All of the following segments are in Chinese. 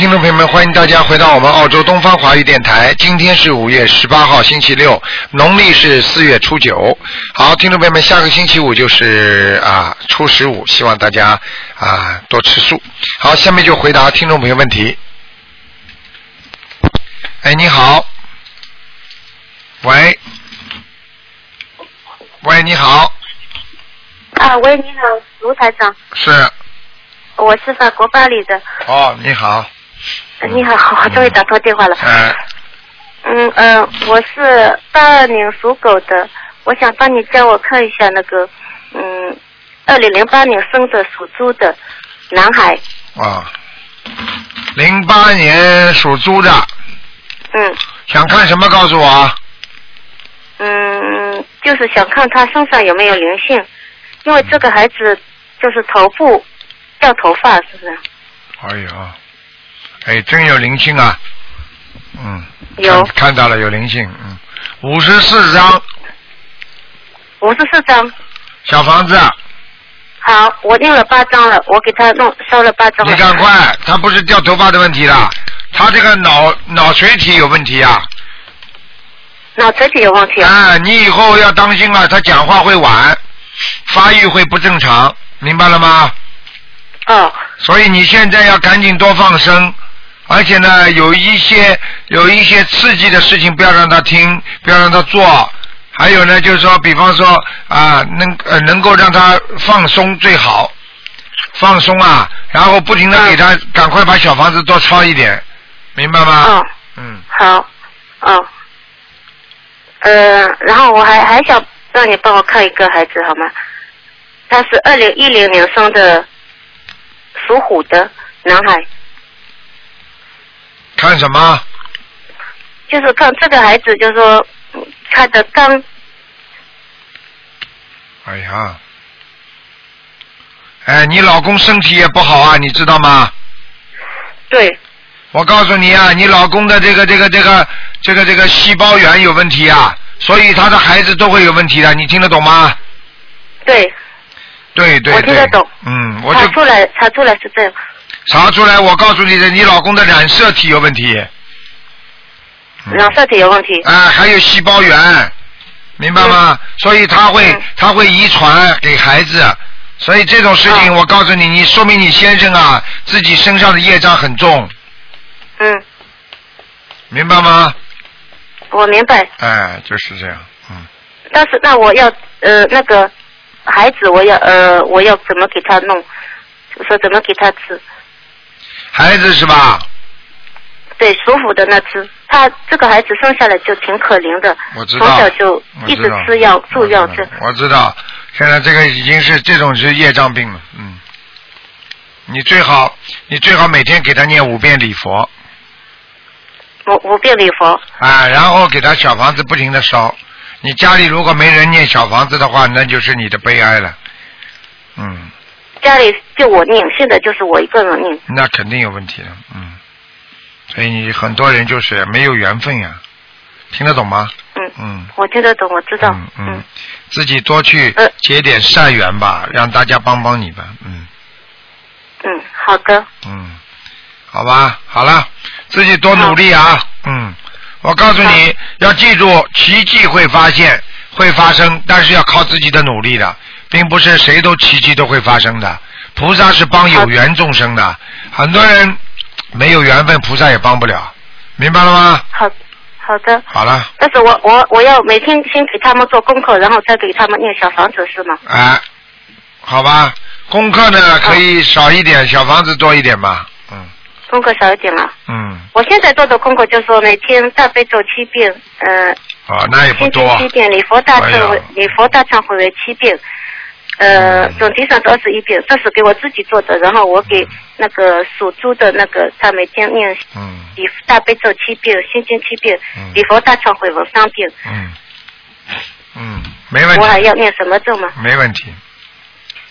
听众朋友们，欢迎大家回到我们澳洲东方华语电台。今天是五月十八号，星期六，农历是四月初九。好，听众朋友们，下个星期五就是啊初十五，希望大家啊多吃素。好，下面就回答听众朋友问题。哎，你好，喂，喂，你好，啊，喂，你好，卢台长，是我是法国巴黎的。哦，你好，呃你好，我终于打通电话了。嗯，嗯呃，我是八二年属狗的，我想帮你叫我看一下那个，嗯，二零零八年生的属猪的男孩，啊，零八年属猪的，嗯想看什么？告诉我。嗯，就是想看他身上有没有灵性，因为这个孩子就是头部掉头发，是不是？哎呀，哎，真有灵性啊！嗯，有看看到了有灵性，嗯，五十四张五十四张。小房子，好，我印了八张了，我给他弄烧了八张了。你赶快，他不是掉头发的问题了，他这个脑脑垂体有问题啊！脑垂体有问题啊？啊，你以后要当心啊，他讲话会晚，发育会不正常，明白了吗？哦，所以你现在要赶紧多放生，而且呢，有一些有一些刺激的事情不要让他听，不要让他做。还有呢，就是说，比方说啊，能呃能够让他放松最好，放松啊，然后不停的给他赶快把小房子多抄一点，明白吗？哦，嗯，好，哦，呃，然后我还还想让你帮我看一个孩子好吗？他是二零一零年生的，属虎的男孩，看什么？就是看这个孩子，就是说嗯他的肝，哎呀，哎，你老公身体也不好啊，你知道吗？对，我告诉你啊，你老公的这个这个这个这个这个细胞源有问题啊，所以他的孩子都会有问题的，你听得懂吗？对，对对对。我听得懂嗯，我就查出来查出来是这样，查出来，我告诉你的，你老公的染色体有问题，嗯。染色体有问题，啊，还有细胞源，明白吗？所以他会嗯。他会遗传给孩子，所以这种事情，哦我告诉你，你说明你先生啊自己身上的业障很重，嗯，明白吗？我明白，哎，就是这样，嗯。但是那我要呃那个孩子我要呃我要怎么给他弄？就说怎么给他吃？孩子是吧？对，属虎的那只，他这个孩子生下来就挺可怜的，我知道。从小就一直吃药住药我知道我知道，现在这个已经是这种是业障病了，嗯。你最好，你最好每天给他念五遍礼佛五五遍礼佛。啊，然后给他小房子不停的烧。你家里如果没人念小房子的话，那就是你的悲哀了。嗯，家里就我念，现在就是我一个人念。那肯定有问题了，嗯。所以你很多人就是没有缘分呀，听得懂吗？嗯，嗯。我听得懂，我知道。嗯嗯，自己多去呃结点善缘吧，让大家帮帮你吧，嗯嗯，好的，嗯，好吧，好了，自己多努力啊，嗯，我告诉你要记住，奇迹会发现会发生，但是要靠自己的努力的，并不是谁都奇迹都会发生的，菩萨是帮有缘众生的，很多人没有缘分，菩萨也帮不了，明白了吗？好，好的。好了，但是我我我要每天先给他们做功课，然后再给他们念小房子是吗？哎，好吧，功课呢可以少一点，小房子多一点嘛。嗯功课少一点了。嗯，我现在做的功课就是说每天大悲咒七遍，呃，哦，那也不多。七遍，礼佛大忏悔，礼佛大忏悔为七遍，呃嗯，总体上是二十一遍，这是给我自己做的，然后我给那个属猪的那个，他每天念嗯。礼大悲咒七遍，心经七遍嗯，礼佛大忏悔文三遍，嗯。嗯，没问题，我还要念什么咒吗？没问题。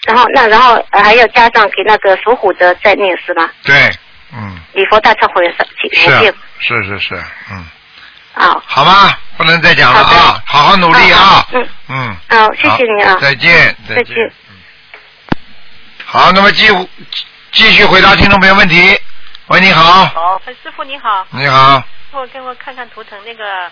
然后那然后呃还要加上给那个属虎的再念是吗？对，嗯，礼佛大忏悔文三七是五遍。是是是，嗯，啊。好吧，不能再讲了啊，好好努力啊。嗯嗯，好，谢谢你啊。好。再见，再见。嗯好，那么继继续回答听众朋友问题。喂，你好，好，哎师傅你好，你好，给我看看图腾那个，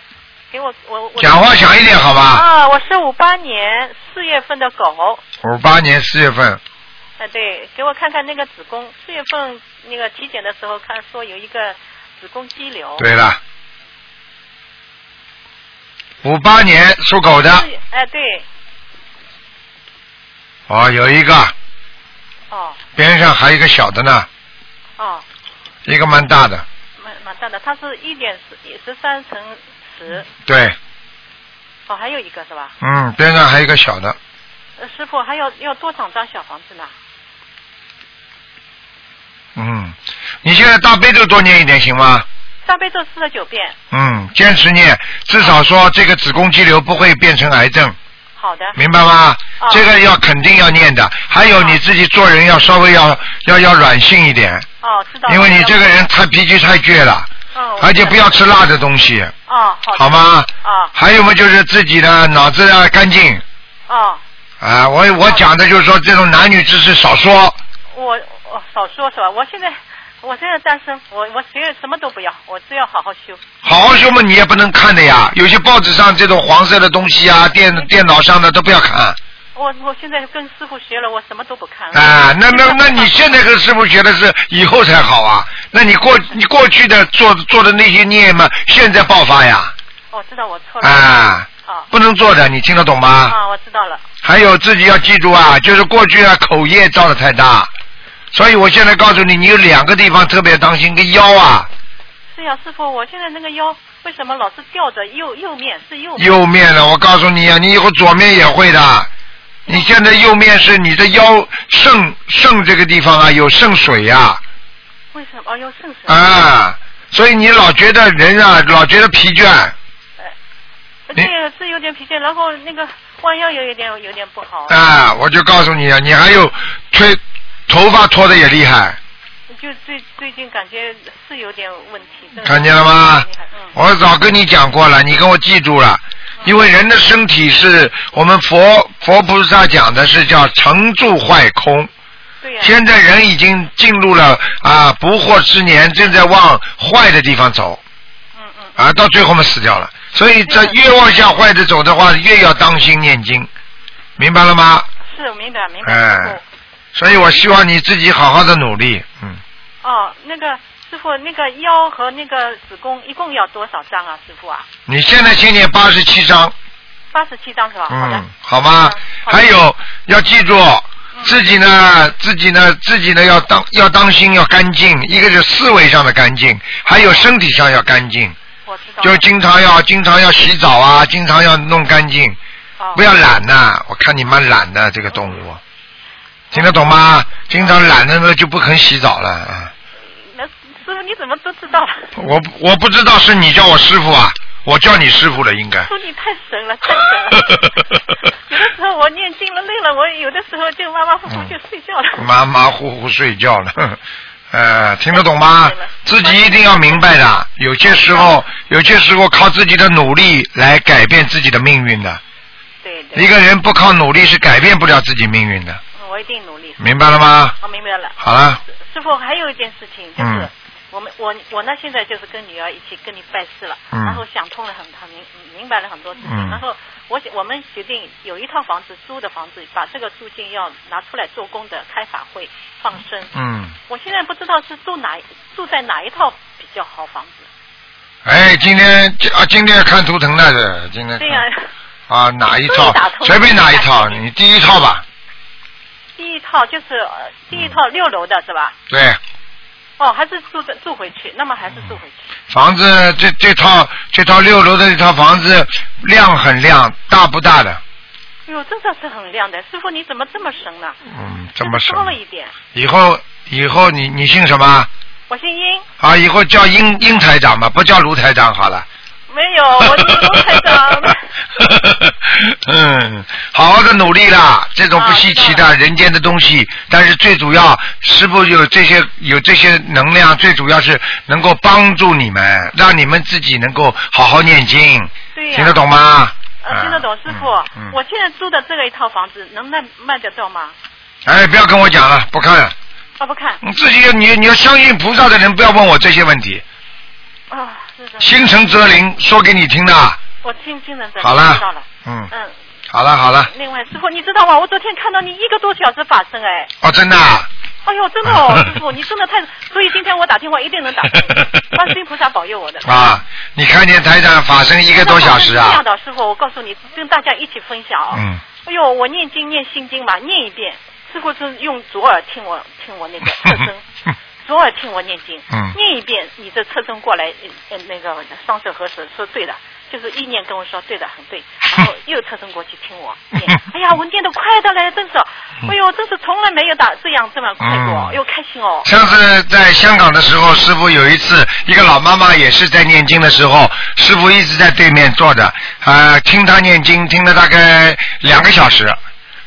给我我我讲话响一点好吧？啊，我是五八年四月份的狗，五八年四月份，啊对，给我看看那个子宫，四月份那个体检的时候看说有一个子宫肌瘤，对了，五八年属狗的，是哎对，哦，有一个，哦。边上还有一个小的呢，哦，一个蛮大的，蛮蛮大的，它是一点十十三乘十，对，哦还有一个是吧？嗯，边上还有一个小的，呃师傅还要要多少张小房子呢？嗯，你现在大悲咒多念一点行吗？大悲咒四十九遍，嗯，坚持念，至少说这个子宫肌瘤不会变成癌症，好的，明白吗？哦这个要肯定要念的。还有你自己做人要稍微要要要软性一点，哦知道，因为你这个人太脾气太倔了，哦，而且不要吃辣的东西，哦好好吗？哦还有嘛，就是自己的脑子要干净哦。啊！我我讲的就是说，这种男女之事少说，我我少说是吧？我现在我现在单身，我我谁什么都不要，我只要好好修。好好修嘛，你也不能看的呀。有些报纸上这种黄色的东西啊，电电脑上的都不要看。我我现在跟师傅学了，我什么都不看。啊，那那那你现在跟师傅学的是以后才好啊？那你过你过去的做做的那些孽嘛，现在爆发呀？我知道我错了。啊，啊不能做的，你听得懂吗？啊，我知道了。还有自己要记住啊，就是过去啊口业造的太大，所以我现在告诉你，你有两个地方特别当心，个腰啊，是呀，师傅，我现在那个腰为什么老是吊着右右面是右面？右面的，我告诉你啊，你以后左面也会的。你现在右面是你的腰肾肾这个地方啊有肾水呀为什么？哦，有肾水。啊所以你老觉得人啊老觉得疲倦，这个是有点疲倦，然后那个弯腰也有点有点不好。啊，我就告诉你啊，你还有吹头发脱的也厉害，就最最近感觉是有点问题。的看见了吗嗯。我早跟你讲过了，你跟我记住了，因为人的身体是我们佛佛菩萨讲的是叫成住坏空。现在人已经进入了啊不惑之年，正在往坏的地方走。嗯嗯。啊，到最后嘛死掉了。所以这越往向坏的走的话，越要当心念经，明白了吗？是明白明白。所以我希望你自己好好的努力，嗯。哦，那个师傅，那个腰和那个子宫一共要多少张啊？师傅啊，你现在先念八十七章，八十七张是吧？嗯，，好吗？还有要记住，自己呢，自己呢，自己呢要当要当心，要干净。一个是思维上的干净，还有身体上要干净，我知道了。就经常要经常要洗澡啊，经常要弄干净，哦不要懒呐、我看你蛮懒的这个动物，听得懂吗？经常懒的呢就不肯洗澡了啊。那师傅你怎么都知道？我我不知道是你叫我师傅啊，我叫你师傅了应该。师傅你太神了，太神了！有的时候我念经了累了，我有的时候就马马虎虎就睡觉了。马马虎虎睡觉了，呃，听得懂吗？自己一定要明白的，有些时候，有些时候靠自己的努力来改变自己的命运的。对对，一个人不靠努力是改变不了自己命运的，嗯我一定努力。明白了吗？我明白了。好了，师傅还有一件事情就是嗯。我们我我呢现在就是跟女儿一起跟你拜师了，嗯然后想通了很很明明白了很多事情，嗯然后我我们决定有一套房子租的房子，把这个租金要拿出来做工的、开法会、放生。嗯，我现在不知道是住哪住在哪一套比较好房子。哎，今天啊，今天看图腾的是今天对呀、啊，哪一套随便哪一套，你第一套吧，第一套就是呃第一套六楼的是吧？对，哦，还是住的住回去，那么还是住回去。房子这这套这套六楼的这套房子亮很亮，大不大的？哟，这个是很亮的，师傅你怎么这么神呢？嗯，这么神高。了一点。以后以后你你姓什么？我姓殷，啊，以后叫殷殷台长吧，不叫卢台长好了。没有，我是卢台长。嗯，好好的努力啦，这种不稀奇的啊人间的东西，但是最主要，师傅有这些有这些能量，最主要是能够帮助你们，让你们自己能够好好念经，对呀、听得懂吗？呃，听得懂，师傅。嗯嗯我现在租的这个一套房子能卖卖得掉吗？哎，不要跟我讲了，不看了，啊，不看你自己你你要相信菩萨的人，不要问我这些问题。啊，心诚则灵，说给你听的。我听经人在好了知道了，嗯，嗯。好了好了，另外，师傅，你知道吗？我昨天看到你一个多小时法身，哎，哦，真的啊。哎呦，真的哦，师傅，你真的太……所以今天我打电话一定能打通你，观世音菩萨保佑我的。啊，你看见台长法身一个多小时啊这样？的，师傅，我告诉你，跟大家一起分享啊。嗯。哎呦，我念经念心经嘛，念一遍，师傅是用左耳听我听我那个 侧身，左耳听我念经，嗯。念一遍，你这侧身过来，呃，那个双手合十，说对的，就是意念跟我说对的，很对，然后又侧身过去听我念，哎呀，我念的快的嘞，真是，哎呦，真是从来没有打这样这么快过，嗯。哎呦，开心哦。上次在香港的时候，师傅有一次，一个老妈妈也是在念经的时候，师傅一直在对面坐着，啊、听她念经，听了大概两个小时，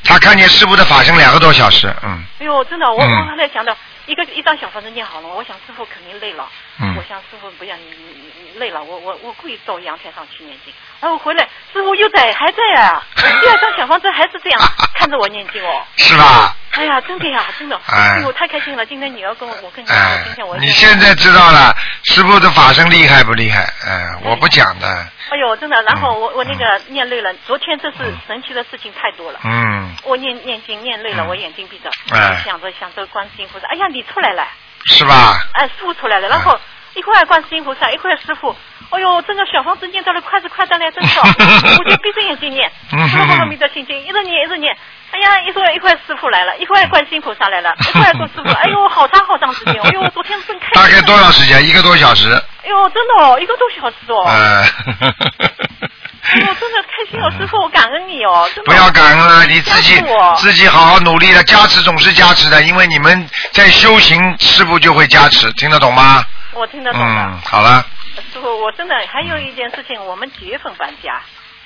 她看见师傅的法身两个多小时，嗯。哎呦，真的，我、嗯。我刚才想到一个一张小房子念好了，我想师傅肯定累了，嗯。我想师傅不要你你你你累了，我我我故意到阳台上去念经，然后回来师傅又在还在啊，第二张小房子还是这样 看着我念经哦，是吧？哎呀，真的呀，真的，哎。呦，太开心了！今天你要跟我，我跟你说，哎今天我，你现在知道了师傅的法身厉害不厉害？哎，我不讲的，哎呦，真的，然后我嗯。我那个念累了，昨天这是神奇的事情太多了。嗯，我念念经念累了，嗯。我眼睛闭着，嗯想着想着观世音菩萨，哎呀，你出来了，是吧？哎，师傅出来了，然后一块儿观世音菩萨，一块儿师傅，哎呦，这个小房子念到了快是快的嘞，真是哦，我就闭着眼睛念，嗯师傅弥陀心经，一直念一直念，哎呀，一会儿一块儿师傅来了，一会儿观世音菩萨来了，一会儿说师傅，哎呦，好长好长时间，哎呦，昨天真开心。大概多长时间？一个多小时。哎呦，真的哦，一个多小时哦。呃，哎呦，真的开心哦，师傅，我感恩你哦，不要感恩了，你自己自己好好努力了，加持总是加持的，因为你们在修行，师傅就会加持，听得懂吗？我听得懂。嗯，好了，师傅，我真的还有一件事情，我们几月份搬家？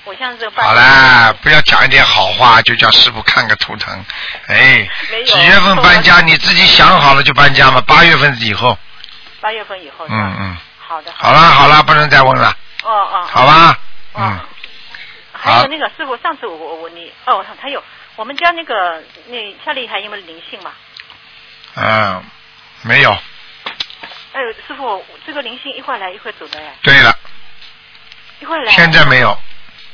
我像这个搬好啦，不要讲一点好话，就叫师傅看个图腾。哎几月份搬家？你自己想好了就搬家嘛，八月份以后。八月份以后？嗯嗯，好的。好了好了，不能再问了，哦哦。好吧？哦嗯，还有那个师傅，上次我我我你哦，还有我们家那个那家里还有没有灵性嘛？嗯，没有。哎呦，师傅，这个灵性一会儿来一会儿走的哎，对了，一会儿来。现在没有。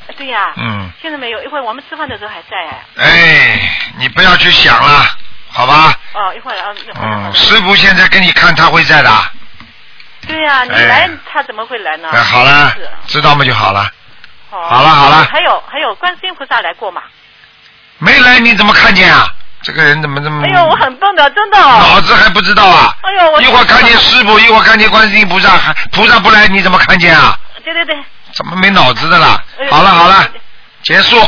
哎。对呀。嗯。现在没有，一会儿我们吃饭的时候还在哎。哎，你不要去想了，好吧？哦，一会儿啊，一会儿。嗯，师傅现在跟你看他会在的。对呀、你哎来他怎么会来呢？哎，好了，知道吗就好了。哦好了好了还有还有，观世音菩萨来过吗？没来你怎么看见啊？这个人怎么这么？哎呦，我很笨的，真的。脑子还不知道啊？哎呦，我一会儿看见师傅，一会儿看见观世音菩萨，还菩萨不来你怎么看见啊？对对对。怎么没脑子的啦哎？好了好了，结束，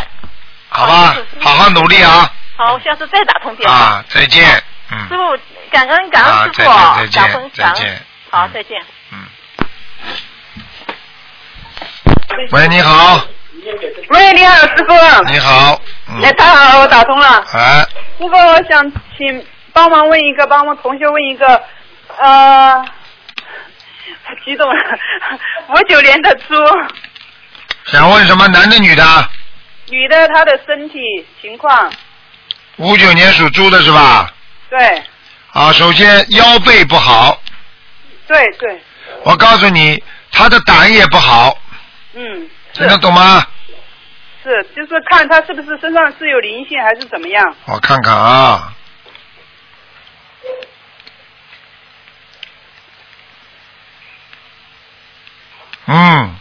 好吧好好好努力啊！好，我下次再打通电话。啊，再见，嗯师嗯傅，感恩感啊恩师傅，再见再见感恩感恩再见。好，嗯再见。嗯。喂，你好，喂，你好，师傅。你好，嗯哎，，太好了，我打通了。哎，师傅，我想请帮忙问一个，帮我同学问一个，呃，激动了，五九年的猪，想问什么？男的女的？女的，她的身体情况，五九年属猪的是吧？对，啊，首先腰背不好，对对，我告诉你，他的胆也不好，嗯，听得懂吗？是，就是看他是不是身上是有灵性还是怎么样？我看看啊。嗯，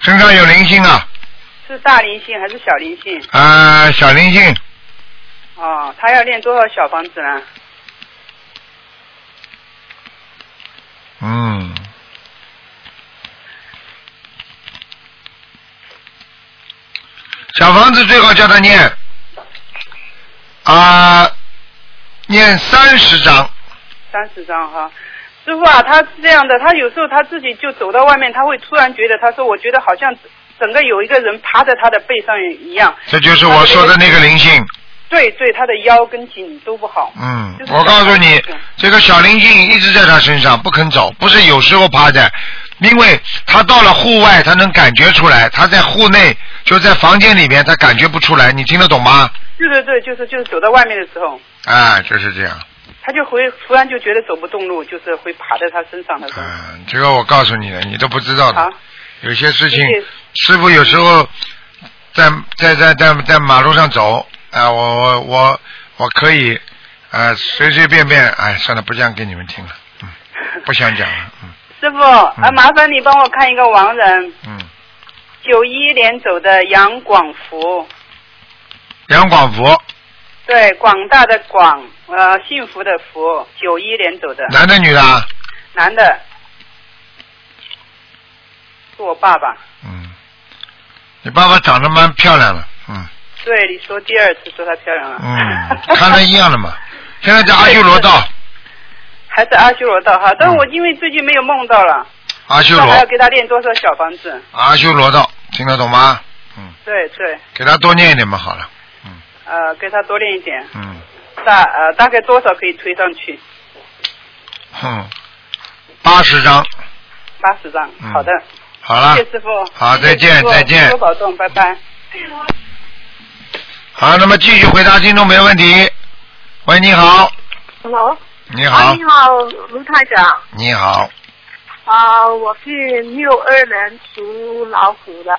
身上有灵性啊，是大灵性还是小灵性？啊、小灵性，哦，他要练多少小房子呢？嗯，小房子最好叫他念啊、念三十章，三十张哈。师傅啊，他是这样的，他有时候他自己就走到外面，他会突然觉得，他说我觉得好像整个有一个人趴在他的背上一样。这就是我说的那个灵性。对对，他的腰跟颈都不好。嗯就是，我告诉你这个小灵性一直在他身上不肯走，不是有时候趴在，因为他到了户外，他能感觉出来；他在户内，就在房间里面，他感觉不出来。你听得懂吗？对对对，就是就是走到外面的时候。啊，就是这样。他就会突然就觉得走不动路，就是会爬在他身上的。嗯，这个我告诉你了，你都不知道的。好，有些事情师傅有时候在在在在在马路上走，啊、我我我我可以，啊，随随便便，哎，算了，不讲给你们听了，嗯，不想讲了，嗯师傅，啊，麻烦你帮我看一个亡人，嗯，九一年走的杨广福，杨广福，对，广大的广，呃，幸福的福，九一年走的，男的女的啊？男的，是我爸爸。嗯，你爸爸长得蛮漂亮的，嗯对，你说第二次说她漂亮了。嗯，看他一样的嘛。现在在阿修罗道，还在阿修罗道哈，但是我因为最近没有梦到了，阿修罗。还要，给他练多少小房子？阿修罗道，听得懂吗？嗯，对对，给他多念一点嘛，好了，嗯。呃，给他多练一点，嗯，大呃大概多少可以推上去？嗯，八十张，八十张。嗯。好的，好了。谢，谢师傅。好再见再见。多保重，拜拜。好，那么继续回答听众没问题。喂，你好，Hello，你好啊，，你好，卢台长。你好，啊、我是六二年属老虎的。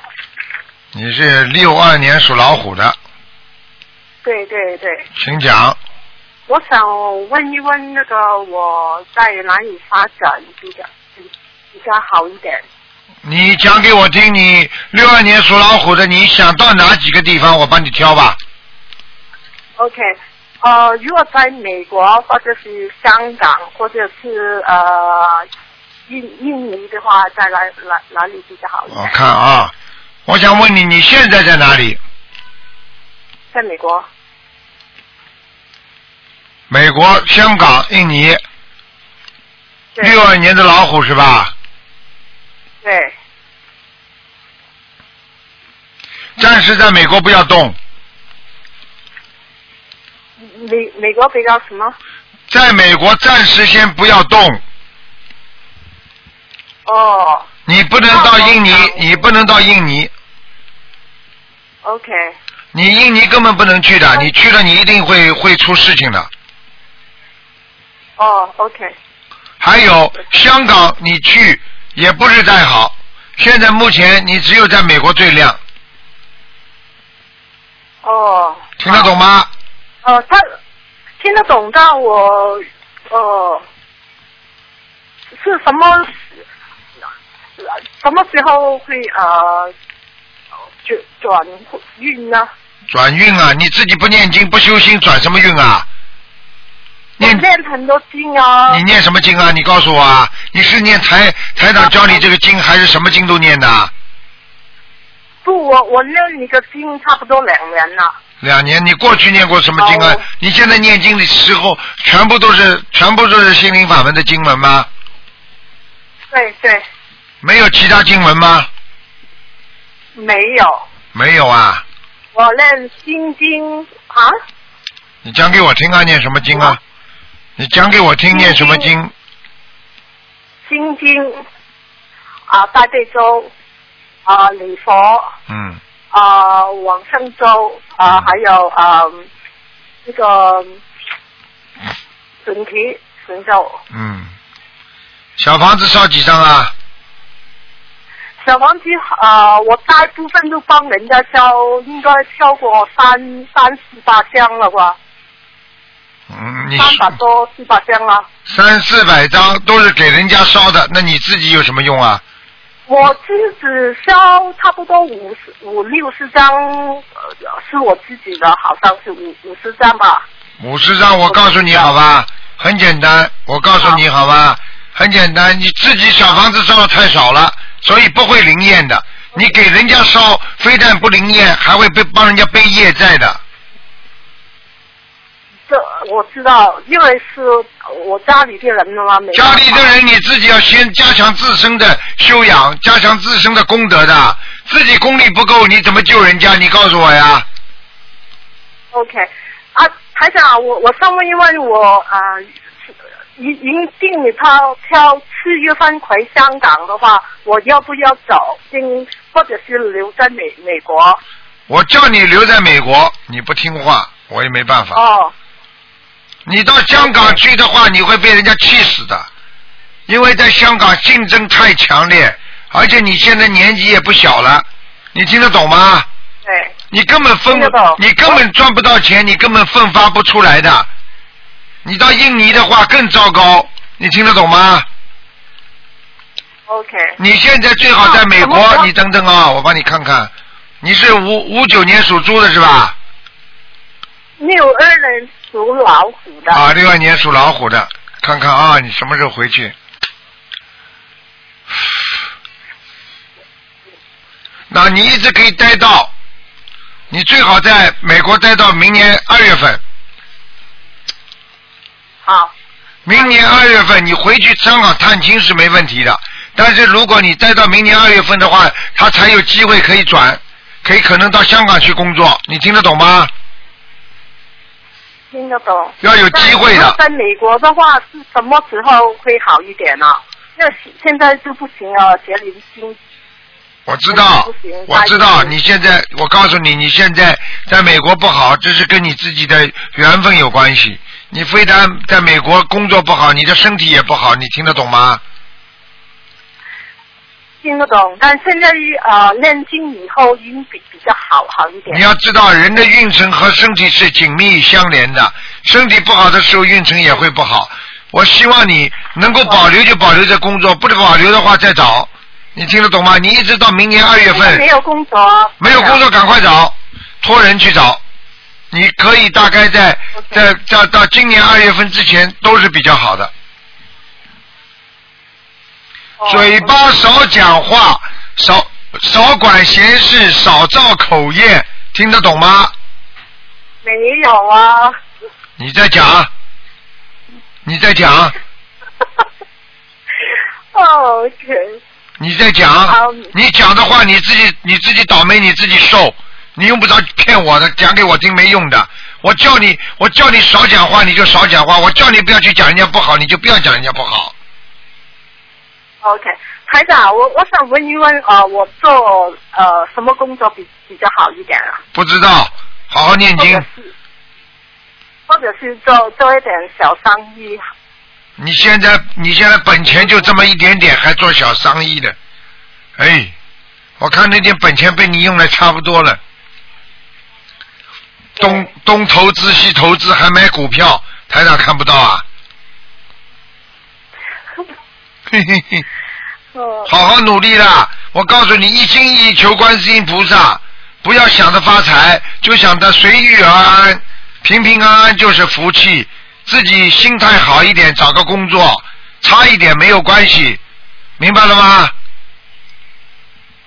你是六二年属老虎的，对对对，请讲。我想问一问那个我在哪里发展比较比较好一点？你讲给我听，你六二年属老虎的，你想到哪几个地方？我帮你挑吧。OK，呃，如果在美国或者是香港或者是呃印印尼的话，在哪哪哪里比较好一我？看啊，我想问你，你现在在哪里？在美国。美国、香港、印尼，对六二年的老虎是吧？对，暂时在美国不要动，美美国比较什么？在美国暂时先不要动。哦你不能到印尼，你不能到印尼，，OK。你印尼根本不能去的，你去了你一定会会出事情的。哦，OK。还有香港，你去也不是太好。现在目前你只有在美国最亮，哦。听得懂吗？呃，他听得懂，但我呃是什么什么时候会呃转转运呢？转运啊！你自己不念经不修心，转什么运啊？我念念很多经啊你，念什么经啊？你告诉我啊！你是念台台长教你这个经，还是什么经都念的？不，我我念你个经差不多两年了。两年，你过去念过什么经啊哦？你现在念经的时候，全部都是全部都是心灵法门的经文吗？对对，没有其他经文吗？没有，没有啊！我念心经啊，你讲给我听啊，念什么经啊？你讲给我听，念什么经？心经啊，大悲咒啊，礼佛。嗯，啊、往生咒啊、还有啊、这个准提神咒。嗯，小房子烧几张啊？小房子啊、我大部分都帮人家烧，应该烧过三三四百箱了吧？嗯，你三百多四百箱啊。三四百张都是给人家烧的，那你自己有什么用啊？我自己烧差不多五十五六十张，呃，是我自己的，好像是五五十张吧。五十张，我告诉你好吧，很简单，我告诉你好吧，很简单，你自己小房子烧的太少了，所以不会灵验的。你给人家烧，非但不灵验，还会被帮人家背业债的。这我知道，因为是我家里的人嘛，没家里的人你自己要先加强自身的修养，加强自身的功德的。自己功力不够，你怎么救人家？你告诉我呀。OK，啊，台长，我我上问一问我啊，已已经定了他挑四月份回香港的话，我要不要走？进或者是留在美美国？我叫你留在美国，你不听话，我也没办法。哦你到香港去的话，你会被人家气死的，因为在香港竞争太强烈，而且你现在年纪也不小了，你听得懂吗？对，你根本分你根本赚不到钱，你根本奋发不出来的。你到印尼的话更糟糕，你听得懂吗？OK，你现在最好在美国，你等等啊，我帮你看看，你是五五九年属猪的是吧？六二年属老虎的。啊，六二年属老虎的，看看啊，你什么时候回去？那你一直可以待到，你最好在美国待到明年二月份。好，明年二月份你回去香港探亲是没问题的，但是如果你待到明年二月份的话，他才有机会可以转，可以可能到香港去工作，你听得懂吗？听得懂。要有机会的在美国的话，是什么时候会好一点呢、那现在就不行了，杰林经我知道，我知道，你现在，我告诉你，你现在在美国不好，这是跟你自己的缘分有关系。你非但在美国工作不好，你的身体也不好，你听得懂吗？听得懂，但现在呃念经以后音比比较好好一点你。要知道，人的运程和身体是紧密相连的，身体不好的时候，运程也会不好。我希望你能够保留就保留这工作，不能保留的话再找。你听得懂吗？你一直到明年二月份没有工作。没有工作，赶快找，托人去找。你可以大概在在到到今年二月份之前都是比较好的。哦嘴巴少讲话，少少管闲事，少造口业，听得懂吗？没有啊。你再讲，你再讲，哦你在讲，你讲的话你自己你自己倒霉你自己受，你用不着骗我的，讲给我听没用的。我叫你我叫你少讲话你就少讲话，我叫你不要去讲人家不好你就不要讲人家不好。OK，台长，我我想问一问，呃，我做呃什么工作比比较好一点啊？不知道，好好念经或者。是做做一点小生意？你现在你现在本钱就这么一点点，还做小生意的，哎，我看那点本钱被你用的差不多了。东东投资西投资，还买股票，台长看不到啊？嘿嘿嘿，哦好好努力啦！我告诉你，一心一意求观世音菩萨，不要想着发财，就想着随遇而安，平平安安就是福气。自己心态好一点，找个工作，差一点没有关系，明白了吗？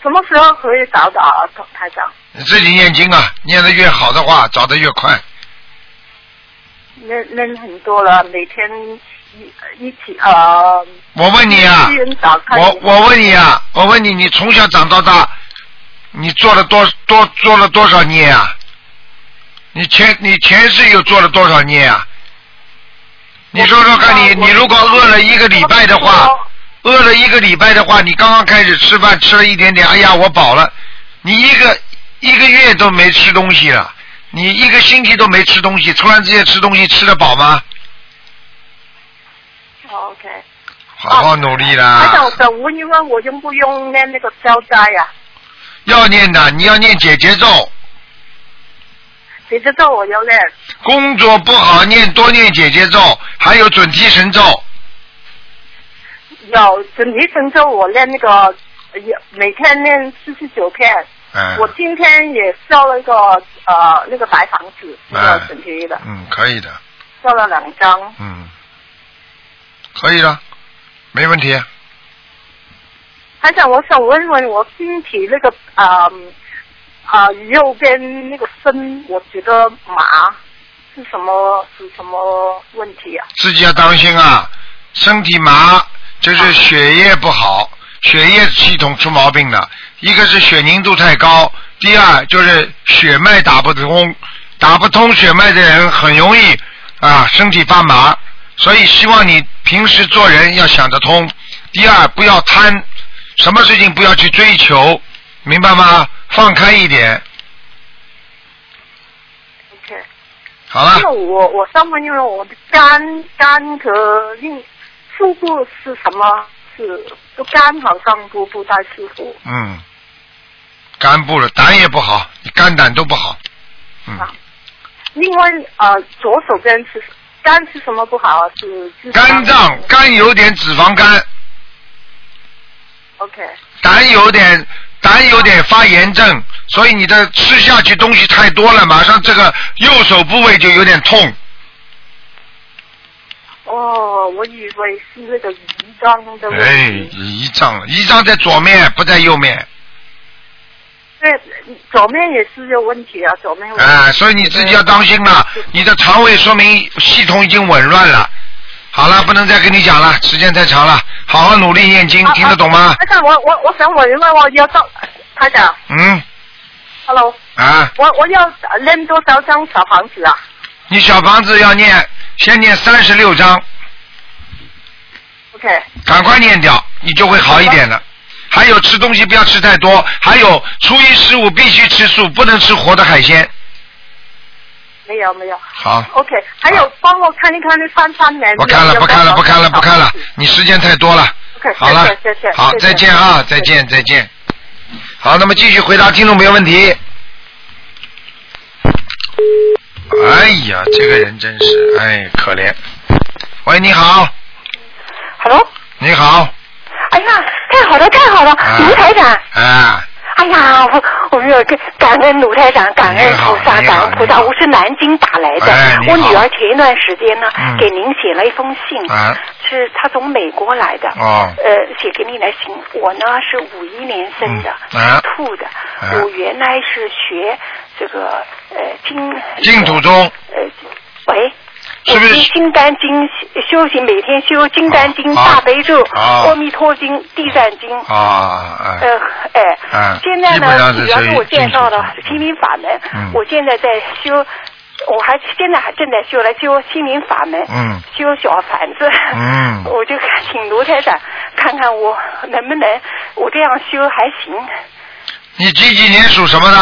什么时候可以找到啊，台长？你自己念经啊，念得越好的话，找得越快。练练很多了，每天一一起呃。我问你啊我我问你啊，我问你，你从小长到大，你做了多多做了多少孽啊？你前你前世又做了多少孽啊？你说说看你，我你如果饿了一个礼拜的话，饿了一个礼拜的话，你刚刚开始吃饭吃了一点点，哎呀，我饱了。你一个一个月都没吃东西了，你一个星期都没吃东西，突然之间吃东西吃得饱吗？哦 OK。好好努力台啦长，！我想问一问，我用不用念那个消灾呀、要念的，你要念姐姐咒。姐姐咒我要练。工作不好，念多念姐姐咒，还有准提神咒。有准提神咒，我念那个，呃每天念四十九片。嗯，我今天也烧了一个呃那个白房子，那个嗯准提的，嗯，可以的，烧了两张。嗯，可以了，没问题。还想我想问问我身体那个啊啊、右边那个身，我觉得麻，是什么是什么问题啊？自己要当心啊，身体麻就是血液不好，血液系统出毛病了。一个是血凝度太高，第二就是血脉打不通，打不通血脉的人很容易啊身体发麻。所以希望你平时做人要想得通。第二，不要贪，什么事情不要去追求，明白吗？放开一点，OK，好了那，我我上面因为我的肝肝和另腹部是什么？是就肝好像不不太舒服。嗯，肝部了，胆也不好，你肝胆都不好。嗯，啊另外呃，左手边是肝吃什么不好啊？是肝脏肝有点脂肪肝，OK 胆有点胆有点发炎症，所以你的吃下去东西太多了，马上这个右手部位就有点痛。哦，我以为是那个胰脏的问哎，胰脏，胰脏在左面，不在右面。对，左面也是有问题啊，左面有问题。哎，所以你自己要当心了，你的肠胃说明系统已经紊乱了。好了，不能再跟你讲了，时间太长了，好好努力念经，啊听得懂吗？台长，我我我想问一问，我要到台长嗯，，Hello，啊，我我要念多少张小房子啊？你小房子要念，先念三十六章，OK，赶快念掉，你就会好一点了。还有吃东西不要吃太多，还有初一十五必须吃素，不能吃活的海鲜。没有没有好，，OK，还有帮我看一看那三三年。不看了，不看了，不看了，不看了你时间太多了。OK，好了谢谢好，再见啊，再见，再见。好，那么继续回答听众朋友问题。哎呀，这个人真是，哎，可怜。喂，你好，Hello，你好，哎呀，太好了，太好了，啊。卢台长。啊，哎呀，我我们有个感恩卢台长，感恩菩萨，感恩菩萨。我是南京打来的，哎我女儿前一段时间呢、嗯。给您写了一封信，啊。是她从美国来的，哦。呃，写给你的信。我呢是五一年生的，嗯。啊。兔的。啊。我原来是学这个呃经净土宗。呃，喂。是不是？金丹经修行，每天修金丹经、啊大悲咒、啊。阿弥陀经、地藏经，啊，哎，呃，哎，嗯现在呢，主要是我介绍的心灵法门，嗯。我现在在修，我还现在还正在修来修心灵法门，嗯。修小房子，嗯。我就看请卢台长看看我能不能我这样修还行。你几几年属什么的？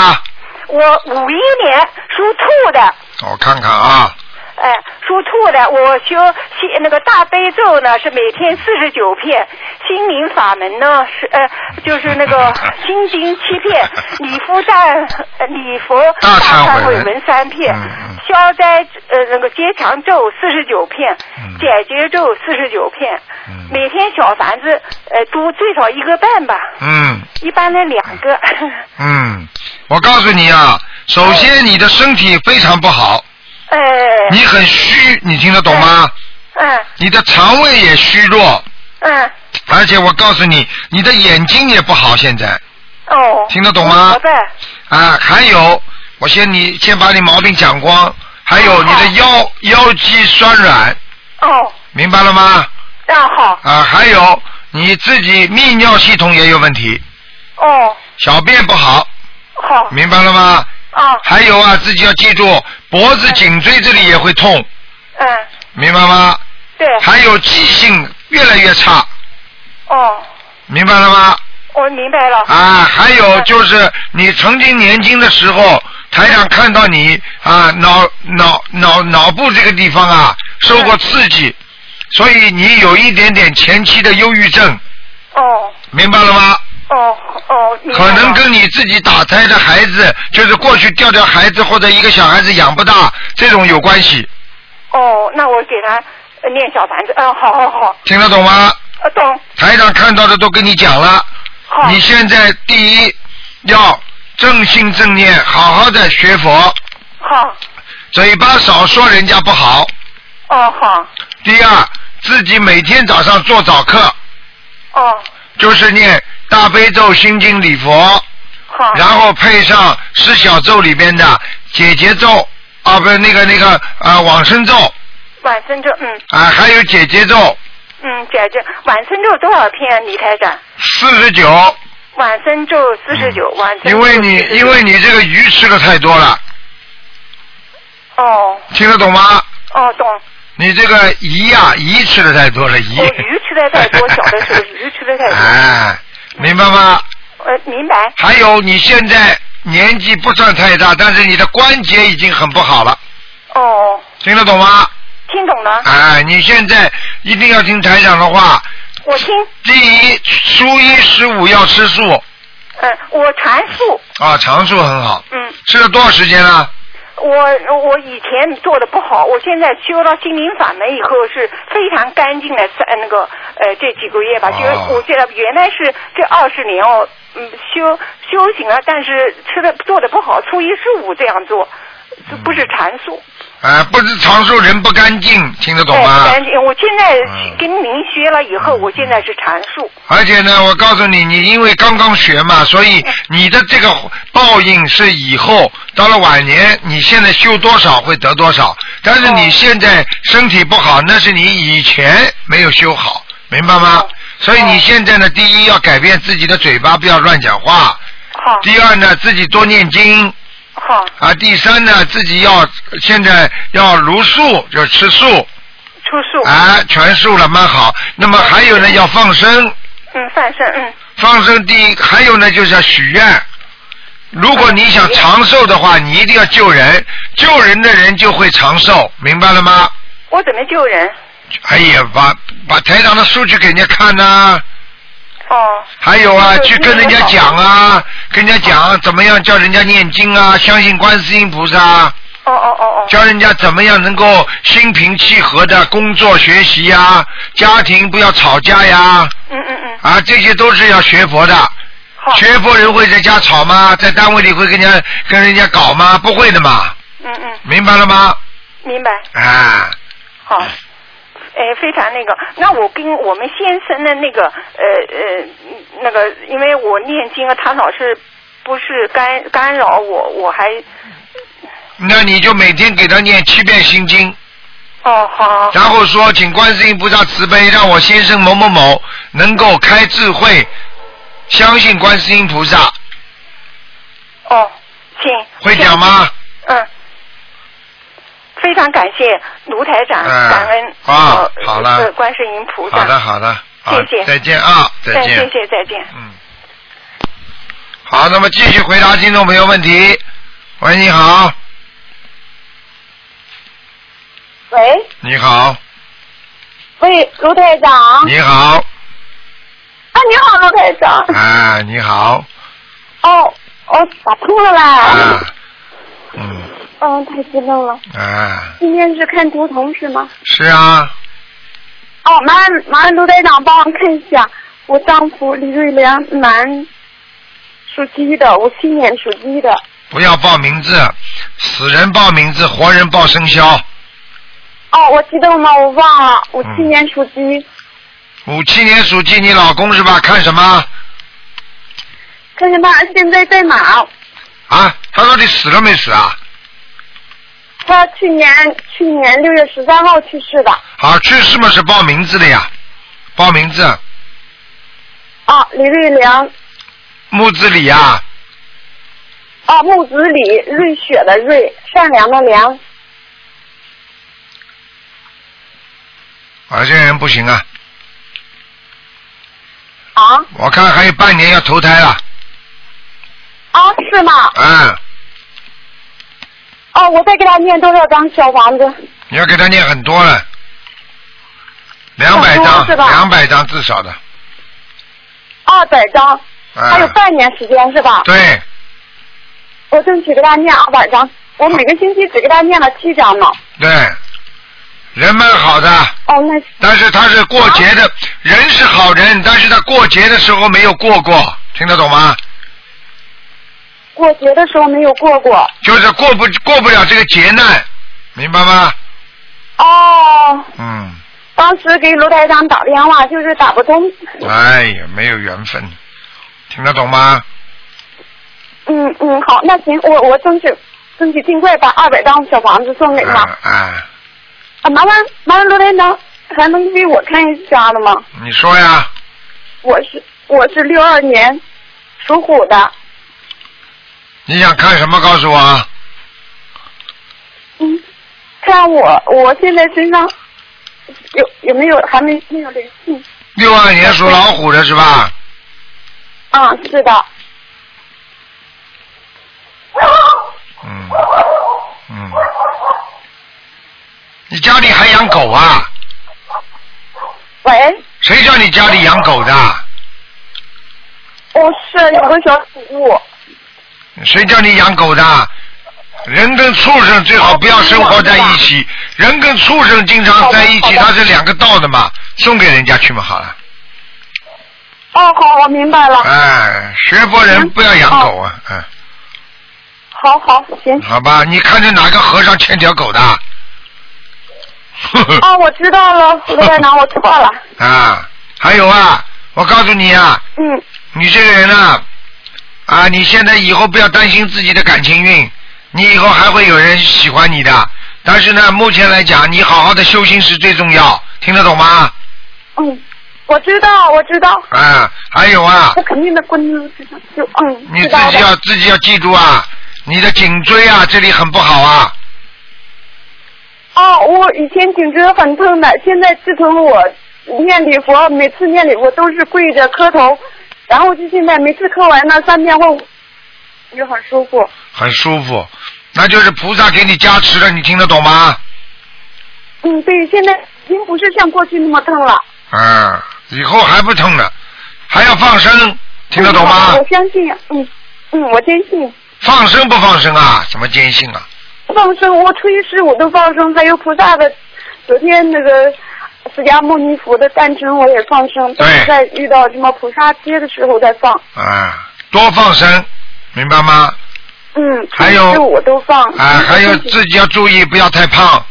我五一年属兔的，我看看啊，哎，属兔的，我修心那个大悲咒呢是每天四十九片，心灵法门呢是呃就是那个 心经七片，礼佛大呃礼佛大忏悔文三片消灾呃那个结强咒四十九片嗯，解结咒四十九片嗯，每天小房子呃读最少一个半吧，嗯。一般的两个。嗯，我告诉你啊，首先你的身体非常不好，呃，你很虚，你听得懂吗？嗯你的肠胃也虚弱，嗯而且我告诉你，你的眼睛也不好，现在。哦，听得懂吗。啊，还有，我先你先把你毛病讲光，还有你的腰腰肌酸软，哦，明白了吗？那好，啊，还有你自己泌尿系统也有问题，哦，小便不好，好，明白了吗？啊，还有啊，自己要记住，脖子、颈椎这里也会痛，嗯，明白吗？对，还有记性越来越差，哦，明白了吗？我明白了。啊，还有就是你曾经年轻的时候，台长看到你啊脑脑脑脑部这个地方啊受过刺激，所以你有一点点前期的忧郁症，哦，明白了吗？哦，哦，可能跟你自己打胎的孩子，就是过去掉掉孩子或者一个小孩子养不大这种有关系，哦，那我给他呃念小房子，嗯，好好好，听得懂吗？呃，懂，台长看到的都跟你讲了，好，你现在第一要正心正念，好好的学佛，好，嘴巴少说人家不好。哦，好，第二，自己每天早上做早课，哦，就是念大悲咒、心经、礼佛，好，然后配上十小咒里边的解结咒啊，不是那个那个啊往生咒。往生咒，嗯。啊，还有解结咒。嗯，姐姐，往生咒多少片？李台长，四十九，往生咒四十九，往生咒因为你因为你这个鱼吃的太多了，哦。听得懂吗？哦懂，你这个鱼呀、鱼吃的太多了，鱼。哦鱼吃的太多，小的时候鱼吃的太多，哎，明白吗？呃明白，还有你现在年纪不算太大，但是你的关节已经很不好了，哦听得懂吗？听懂了，哎，你现在一定要听台长的话。我听。第一，初一十五要吃素呃，我常素，啊，长素很好。嗯，吃了多少时间了？我我以前做的不好，我现在修到心灵法门以后是非常干净的，在那个呃这几个月吧，就哦我觉得原来是这二十年哦，嗯修修行了，但是吃的做的不好，初一十五这样做，这不是阐述。哎，不是长寿人不干净，听得懂哎，吗不？干净。我现在嗯跟您学了以后，我现在是阐述。而且呢，我告诉你，你因为刚刚学嘛，所以你的这个报应是以后到了晚年，你现在修多少会得多少。但是你现在身体不好，那是你以前没有修好，明白吗？所以你现在呢，第一要改变自己的嘴巴，不要乱讲话；好，第二呢，自己多念经。好，啊，第三呢，自己要现在要茹素，就吃素，出素。啊，全素了，蛮好。那么还有呢，要放生，嗯，放生，嗯，放生第一，还有呢就是要许愿。如果你想长寿的话，你一定要救人，救人的人就会长寿，明白了吗？我怎么救人？哎呀，把把台长的数据给人家看呐、哦，还有啊，去跟人家讲啊，跟人家讲怎么样叫人家念经啊，相信观世音菩萨。哦哦哦哦，教人家怎么样能够心平气和的工作学习呀、家庭不要吵架呀，嗯嗯嗯，啊，这些都是要学佛的。好，学佛人会在家吵吗？在单位里会跟人家跟人家搞吗？不会的嘛，嗯嗯，明白了吗？明白，啊，好。哎，非常那个，那我跟我们先生的那个，呃呃，那个，因为我念经啊，他老是不是干干扰我，我还，那你就每天给他念七遍心经，哦，好，然后说请观世音菩萨慈悲，让我先生某某某能够开智慧，相信观世音菩萨，哦，请。会讲吗？嗯，非常感谢卢台长，嗯感恩啊呃好了呃观世音菩萨。好的，好的，好谢谢再见啊，再见。谢谢，再见。嗯，好，那么继续回答听众朋友问题。喂，你好，喂你好，喂，卢台长。你好，啊，你好，卢台长。啊，你好，哦，哦，打通了啦。啊，嗯，嗯，太激动了。啊，今天是看图腾是吗？是啊，哦，麻烦麻烦卢队长帮我看一下，我丈夫李瑞良，男，属鸡的，五七年属鸡的。不要报名字，死人报名字，活人报生肖。哦，我激动了，我忘了，五七嗯年属鸡，五七年属鸡，你老公是吧？看什么？看看他现在在哪？啊，他到底死了没死啊？他去年去年六月十三号去世的。好，去世嘛是报名字的呀，报名字，啊，李瑞良，木子李呀，啊，木子李，瑞雪的瑞，善良的良。啊，这人不行啊，啊？我看还有半年要投胎了，啊，是吗？啊，哦，我再给他念多少张小房子？你要给他念很多了，两百张，两百张至少的，二百张，啊，还有半年时间是吧？对，我争取给他念二百张，我每个星期只给他念了七张嘛。对，人蛮好的，哦，那但是他是过节的，人是好人，但是他过节的时候没有过过，听得懂吗？过节的时候没有过过。就是过不过不了这个劫难，明白吗？哦，嗯，当时给卢台长打电话就是打不通。哎呀，没有缘分，听得懂吗？嗯嗯，好，那行，我我争取争取尽快把二百张小房子送给他。啊啊，啊，麻烦麻烦卢台长，还能给我看一下的吗？你说呀，我是我是六二年属虎的，你想看什么？告诉我啊。嗯，看我我现在身上有有没有还没没有联系？六二年属老虎的是吧？啊，是的。嗯嗯，你家里还养狗啊？喂，谁叫你家里养狗的？哦，是有个小宠物。谁叫你养狗的？人跟畜生最好不要生活在一起。人跟畜生经常在一起，它是两个道的嘛，送给人家去嘛好了。哦，好，我明白了。哎，学佛人不要养狗啊，嗯，好好，行。好吧？你看着哪个和尚牵条狗的？哦，我知道了，卢院长，我错了。啊，还有啊，我告诉你啊，嗯，你这个人啊，啊，你现在以后不要担心自己的感情运，你以后还会有人喜欢你的。但是呢，目前来讲，你好好的修心是最重要，听得懂吗？嗯，我知道，我知道。啊，还有啊，我肯定的滚就嗯，你自己要自己要记住啊，你的颈椎啊这里很不好啊，哦，我以前颈椎很痛的，现在自从我念礼佛，每次念礼佛都是跪着磕头，然后就现在每次磕完那三遍后，就很舒服。很舒服，那就是菩萨给你加持了，你听得懂吗？嗯，对，现在已经不是像过去那么痛了。嗯，以后还不痛了，还要放生，听得懂吗嗯？我相信，嗯嗯，我坚信。放生不放生啊？怎么坚信啊？放生，我初一十五都放生，还有菩萨的，昨天那个释迦牟尼佛的诞辰我也放生，都是在遇到什么菩萨节的时候再放。啊，多放生，明白吗？嗯，还有初一十五都放。啊，还有自己要注意，不要太胖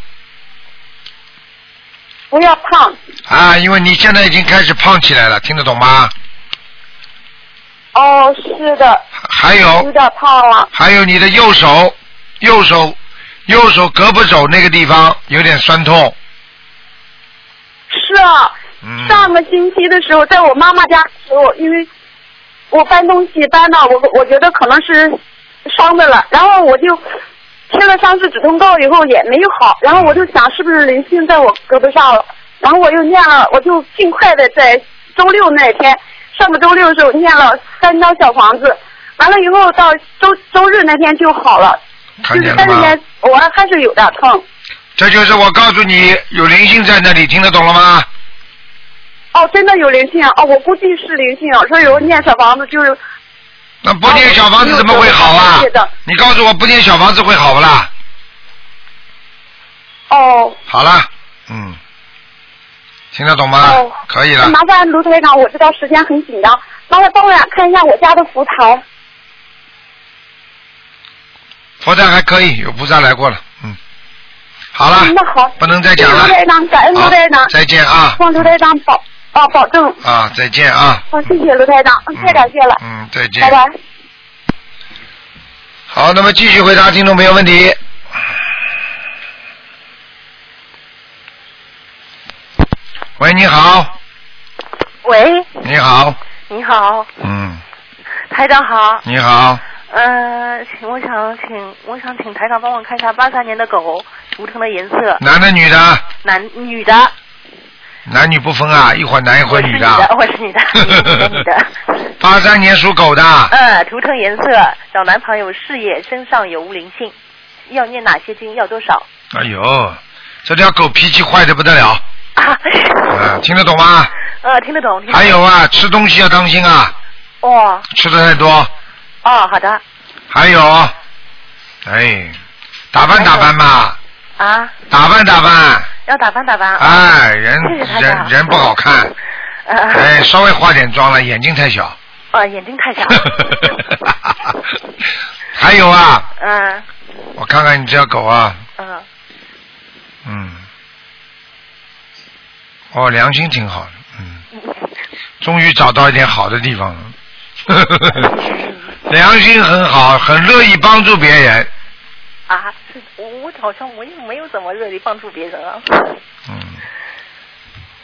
不要胖。啊，因为你现在已经开始胖起来了，听得懂吗？哦，是的。还有有点胖了。还有你的右手，右手，右手胳膊肘那个地方有点酸痛，嗯，上个星期的时候，在我妈妈家的时候，因为我搬东西搬到我我觉得可能是伤的了，然后我就贴了伤势止痛膏以后也没有好，然后我就想是不是灵性在我胳膊上了，然后我又念了，我就尽快的在周六那天，上个周六的时候念了三张小房子，完了以后到周周日那天就好了，看就？但是呢，我还是有点痛。这就是我告诉你，有灵性在那里，听得懂了吗？哦，真的有灵性啊！哦，我估计是灵性啊，所以我念小房子就是那不念小房子怎么会好啊？你告诉我不念小房子会好不啦？哦好了，嗯，听得懂吗？哦，可以了。麻烦卢台长，我知道时间很紧张，麻烦帮我看一下我家的佛台。佛台还可以，有菩萨来过了，嗯。好了，嗯那好，不能再讲了。谢谢卢台长，感恩卢台长，再见啊。望卢台长保啊保证。啊，再见啊，好，谢谢卢台长，嗯太感谢了，嗯，再见。拜拜。好，那么继续回答听众朋友问题。喂，你好，喂，你好，你好，嗯，台长好。你好，呃，请我想请我想请台长帮我看一下八三年的狗图腾的颜色，男的女的？男女的，男女不分啊，一会儿男一会儿女的我是女的，我是女的。八三年属狗的，嗯，图腾颜色，找男朋友，事业身上有无灵性，要念哪些经，要多少？哎呦，这条狗脾气坏的不得了，啊，啊，听得懂吗？呃，听得懂，听得懂。还有啊，吃东西要当心啊，哦吃的太多。哦，好的。还有，哎，打扮打扮吧，啊，打扮打扮，要打扮打扮。哎，人人人不好看，呃，哎，稍微化点妆了，眼睛太小。哦，眼睛太小。还有啊，嗯。我看看你这条狗啊，嗯，嗯，哦，良心挺好的，嗯，终于找到一点好的地方了，良心很好，很乐意帮助别人，啊，是我我好像我也没有怎么热力帮助别人啊。嗯，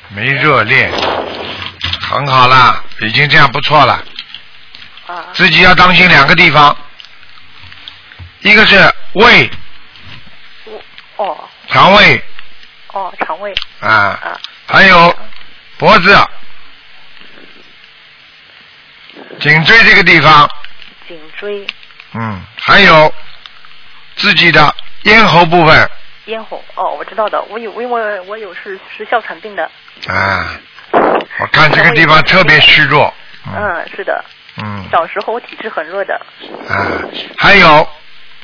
没热恋，很好啦，已经这样不错了，啊。自己要当心两个地方，一个是胃，哦。肠胃。哦，肠胃。啊，啊。还有脖子、颈椎这个地方，颈椎、嗯，还有自己的咽喉部分，咽喉，哦，我知道的，我有，因为我有是是哮喘病的，啊，我看这个地方特别虚弱。嗯，是的，嗯小时候我体质很弱的，啊，还有，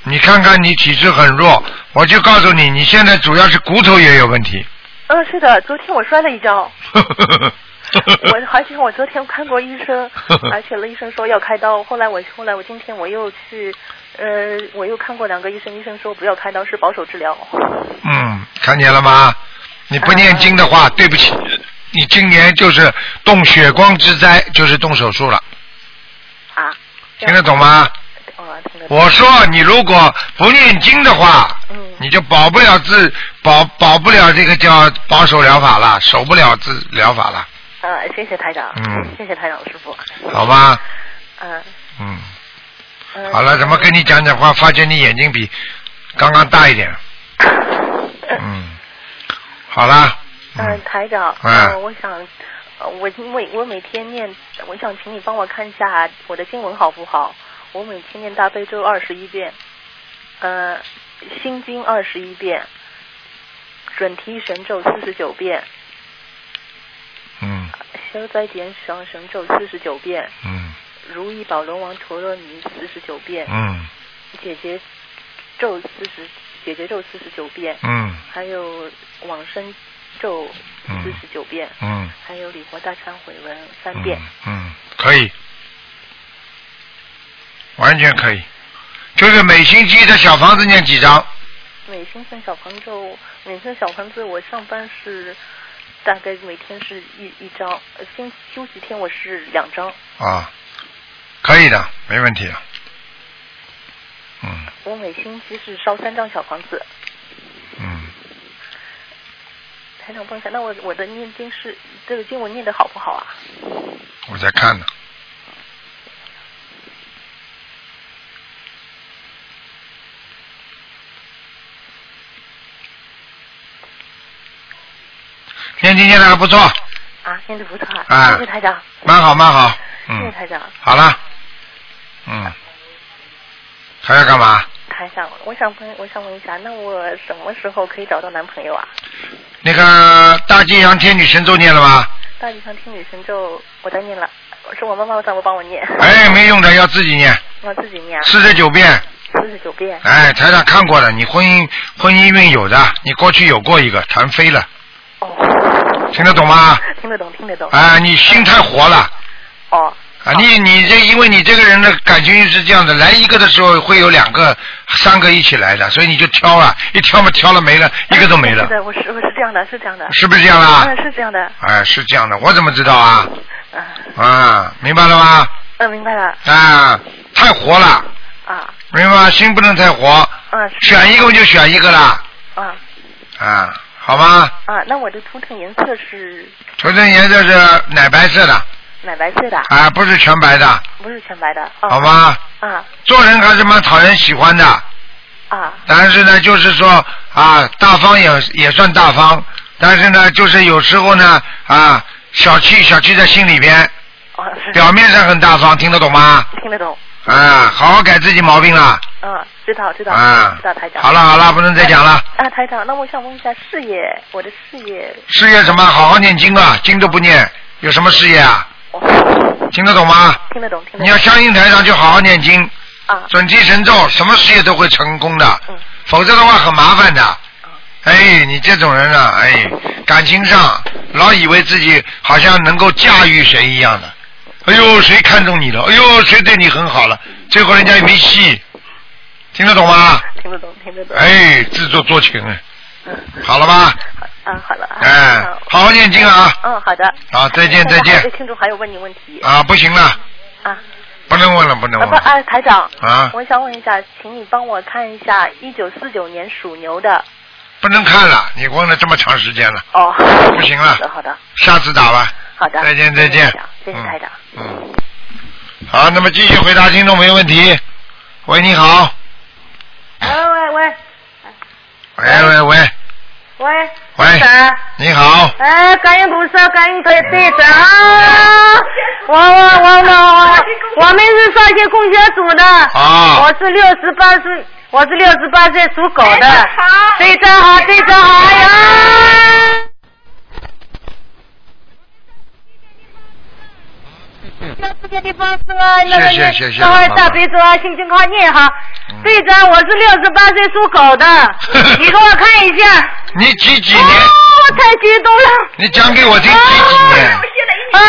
你看看你体质很弱，我就告诉你，你现在主要是骨头也有问题。嗯，是的，昨天我摔了一跤，我而且我昨天看过医生，而且了医生说要开刀，后来我后来我今天我又去，呃，我又看过两个医生，医生说不要开刀，是保守治疗。嗯，看见了吗？你不念经的话，对不起，你今年就是动血光之灾，就是动手术了。啊？听得懂吗？我说你如果不念经的话，嗯你就保不了自保保不了这个叫保守疗法了，守不了自疗法了，呃，谢谢台长，嗯谢谢台长师傅，好吧？嗯嗯，嗯。好了，怎么跟你讲讲话，发觉你眼睛比刚刚大一点。嗯，好啦。嗯，台长，嗯呃我想，呃我因为我每天念，我想请你帮我看一下我的经文好不好？我每天念大悲咒二十一遍，呃，心经二十一遍，准提神咒四十九遍，嗯。消灾吉祥神咒四十九遍，嗯。如意宝轮王陀罗尼四十九遍，嗯。姐姐咒四十，姐姐咒四十九遍，嗯。还有往生咒嗯四十九遍。嗯。还有礼佛大忏悔文三遍。嗯，可以，完全可以。就是每星期的小房子念几张？每星期小房子，每份小房子我上班是大概每天是一一张，呃星休息天我是两张。啊，可以的，没问题的。嗯我每星期是烧三张小房子。嗯，台长帮一下，那我我的念经是这个经文念的好不好啊？我在看呢。念经念的还不错，啊，念的不错啊，啊谢谢台长，蛮好蛮好。嗯，谢谢台长。好了。嗯，还要干嘛？台长，我想问，我想问一下，那我什么时候可以找到男朋友啊？那个大吉祥天女神咒念了吗？大吉祥天女神咒我在念了，是我妈妈让我帮我念。哎，没用的，要自己念，我自己念啊。四十九遍。四十九遍。哎，台长看过了，你婚姻婚姻运有的，你过去有过一个谈飞了，哦。听得懂吗？听得懂，听得懂。啊，你心太活了。哦。啊，你你这因为你这个人的感情是这样的，来一个的时候会有两个、三个一起来的，所以你就挑了，一挑嘛挑了没了，一个都没了是，的，我是我是这样的，是这样的。是不是这样啦嗯，是这样的。哎，是这样的，我怎么知道啊？嗯啊，明白了吗？嗯，明白了。啊，太活了，啊明白吗？心不能太活，嗯选一个就选一个啦。嗯啊，好吗？啊，那我的图腾颜色是图腾颜色是奶白色的，奶白色的，啊，不是全白的，不是全白的。哦、好吗？啊做人还是蛮讨人喜欢的，啊但是呢，就是说啊，大方也也算大方，但是呢，就是有时候呢啊，小气小气在心里边，哦，表面上很大方，听得懂吗？听得懂。啊，好好改自己毛病啦。嗯，知道知道。啊知道台长。好了好了，不能再讲了。啊，台长，那我想问一下事业，我的事业。事业什么？好好念经啊，经都不念，有什么事业啊？听得懂吗？听得懂，听得懂。你要相信台长，就好好念经。啊。准提神咒，什么事业都会成功的。嗯。否则的话很麻烦的。哎，你这种人啊，哎，感情上老以为自己好像能够驾驭谁一样的。哎呦，谁看中你了？哎呦，谁对你很好了？最后人家也没戏，听得懂吗？听得懂，听得懂。哎，自作多情哎。嗯。好了吧？啊，好了。啊哎，好好念经啊！嗯，好的。好，再见再见听众还有问你问题。啊，不行了，啊。不能问了，不能啊不，问了。啊，台长。啊我想问一下，请你帮我看一下一九四九年属牛的。不能看了，你问了这么长时间了，哦。不行了好的，好的。下次打吧。好的。再见再见谢谢台长。嗯。好，那么继续回答听众朋友问题。喂，你好。喂喂喂喂喂喂，喂，喂你好。哎，感恩菩萨，感恩队队长啊！我我我我我我们是少些供学组的，啊我是六十八岁，我我是六十八岁属狗的。队长好，队长好哎呀！谢谢谢谢大悲咒啊，心情好念哈。队长，我是六十八岁属狗的，你给我看一下。你几几哦年？，我太激动了。你讲给我听，几几年？啊，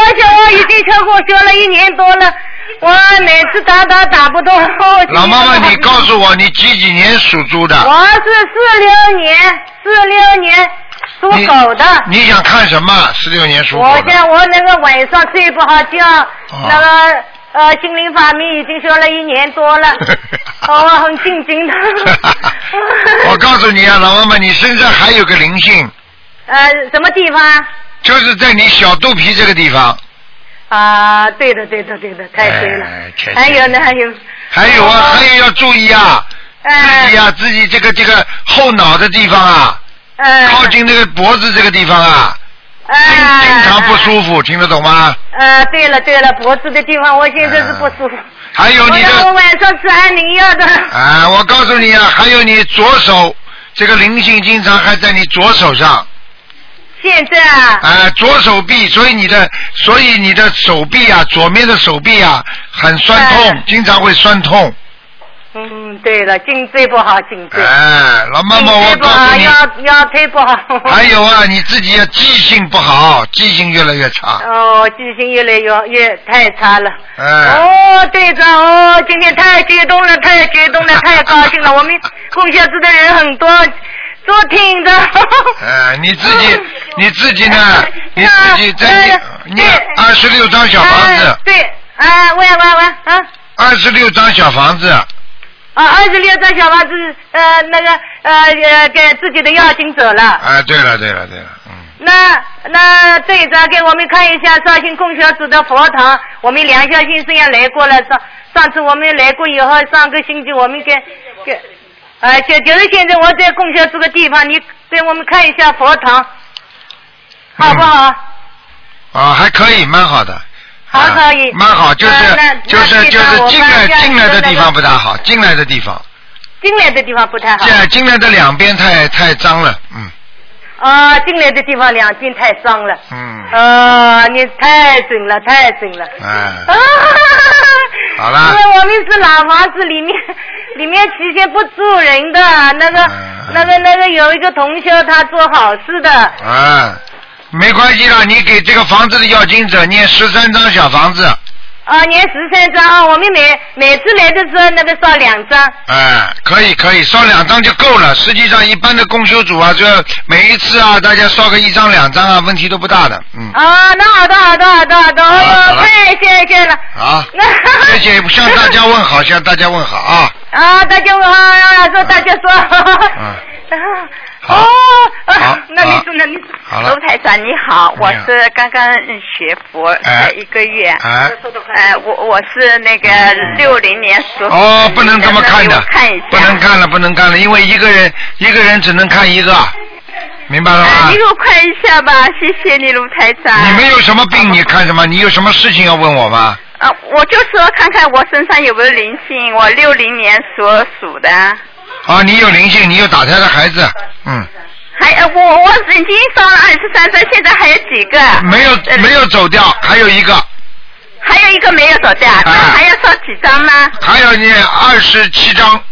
我想我已经学过学了一年多了，我每次打打打不动。我老妈妈，你告诉我你几几年属猪的？我是四六年，四六年属狗的。你想看什么？十六年属狗的。我想我那个晚上睡不好觉，那个呃心灵法门已经学了一年多了，哦我很静静的。我告诉你啊，老妈妈，你身上还有个灵性，呃，什么地方？就是在你小肚皮这个地方。啊，对的，对的，对的，太对了。哎还有呢，还有。还有啊，还有要注意啊，自哎己啊，自己这个这个后脑的地方啊，哎。靠近那个脖子这个地方啊，哎。经常不舒服，听得懂吗？呃，对了对了，脖子的地方我现在是不舒服。还有你的我，晚上吃安宁药的。啊，我告诉你啊，还有你左手这个灵性经常还在你左手上，现在啊。啊，左手臂，所以你的，所以你的手臂啊，左面的手臂啊，很酸痛，经常会酸痛。嗯，对了，颈椎不好，颈椎。哎，老妈妈，我告诉你，腰腰腿不好。还有啊，你自己要，记性不好，记性越来越差。哦，记性越来越越太差了。哎，哦，队长，哦，今天太激动了，太激动了，太高兴了。我们供销组的人很多，都听着。哎，你自己，你自己呢？你自己在念念二十六张小房子哎，对，啊，喂喂喂，啊。二十六张小房子，啊，二十六张小房子，呃，那个，呃呃，给自己的要经走了。啊，对了对了对了，嗯，那那这一张给我们看一下绍兴供销组的佛堂，我们梁孝先生也来过了。上上次我们来过以后，上个星期我们给给，啊，就就是现在我在供销组的地方，你给我们看一下佛堂，好不好？啊，还可以，蛮好的。好可以。蛮好，就是就是就是进来进来的地方不大好，进来的地方，进来的地方不太好。进进来的两边太太脏了，嗯啊，进来的地方两边太脏了。嗯，啊，你太准了，太准了。哎，啊！好了因为我们是老房子，里面 里面期间不住人的，那个、嗯那个那个有一个同学他做好事的，啊，没关系了，你给这个房子的要经者念十三张小房子，啊，念十三张啊，我们每每次来的时候那个烧两张，哎，可以可以，烧两张就够了。实际上，一般的公修组啊，就每一次啊，大家烧个一张两张啊，问题都不大的，嗯。啊，那好的好的好的好的，哎呦，太谢谢了。好，谢谢，向大家问好，向大家问好啊。啊，大家啊，说大家说。嗯。哦，好啊那你说，那你卢台长你好，我是刚刚学佛哎呃一个月，哎，呃，我我是那个六零年属哦，不能这么看的。看一下，不能看了，不能看了，因为一个人一个人只能看一个，明白了呃吗你？给我看一下吧，谢谢你卢台长。你们有什么病？你看什么？你有什么事情要问我吗？啊，我就说看看我身上有没有灵性，我六零年所属的，啊，你有灵性，你有打胎的孩子，嗯，还呃我我已经烧了二十三张，现在还有几个？没有呃没有走掉，还有一个，还有一个没有走掉，那啊还要烧几张呢？还有你二十七张，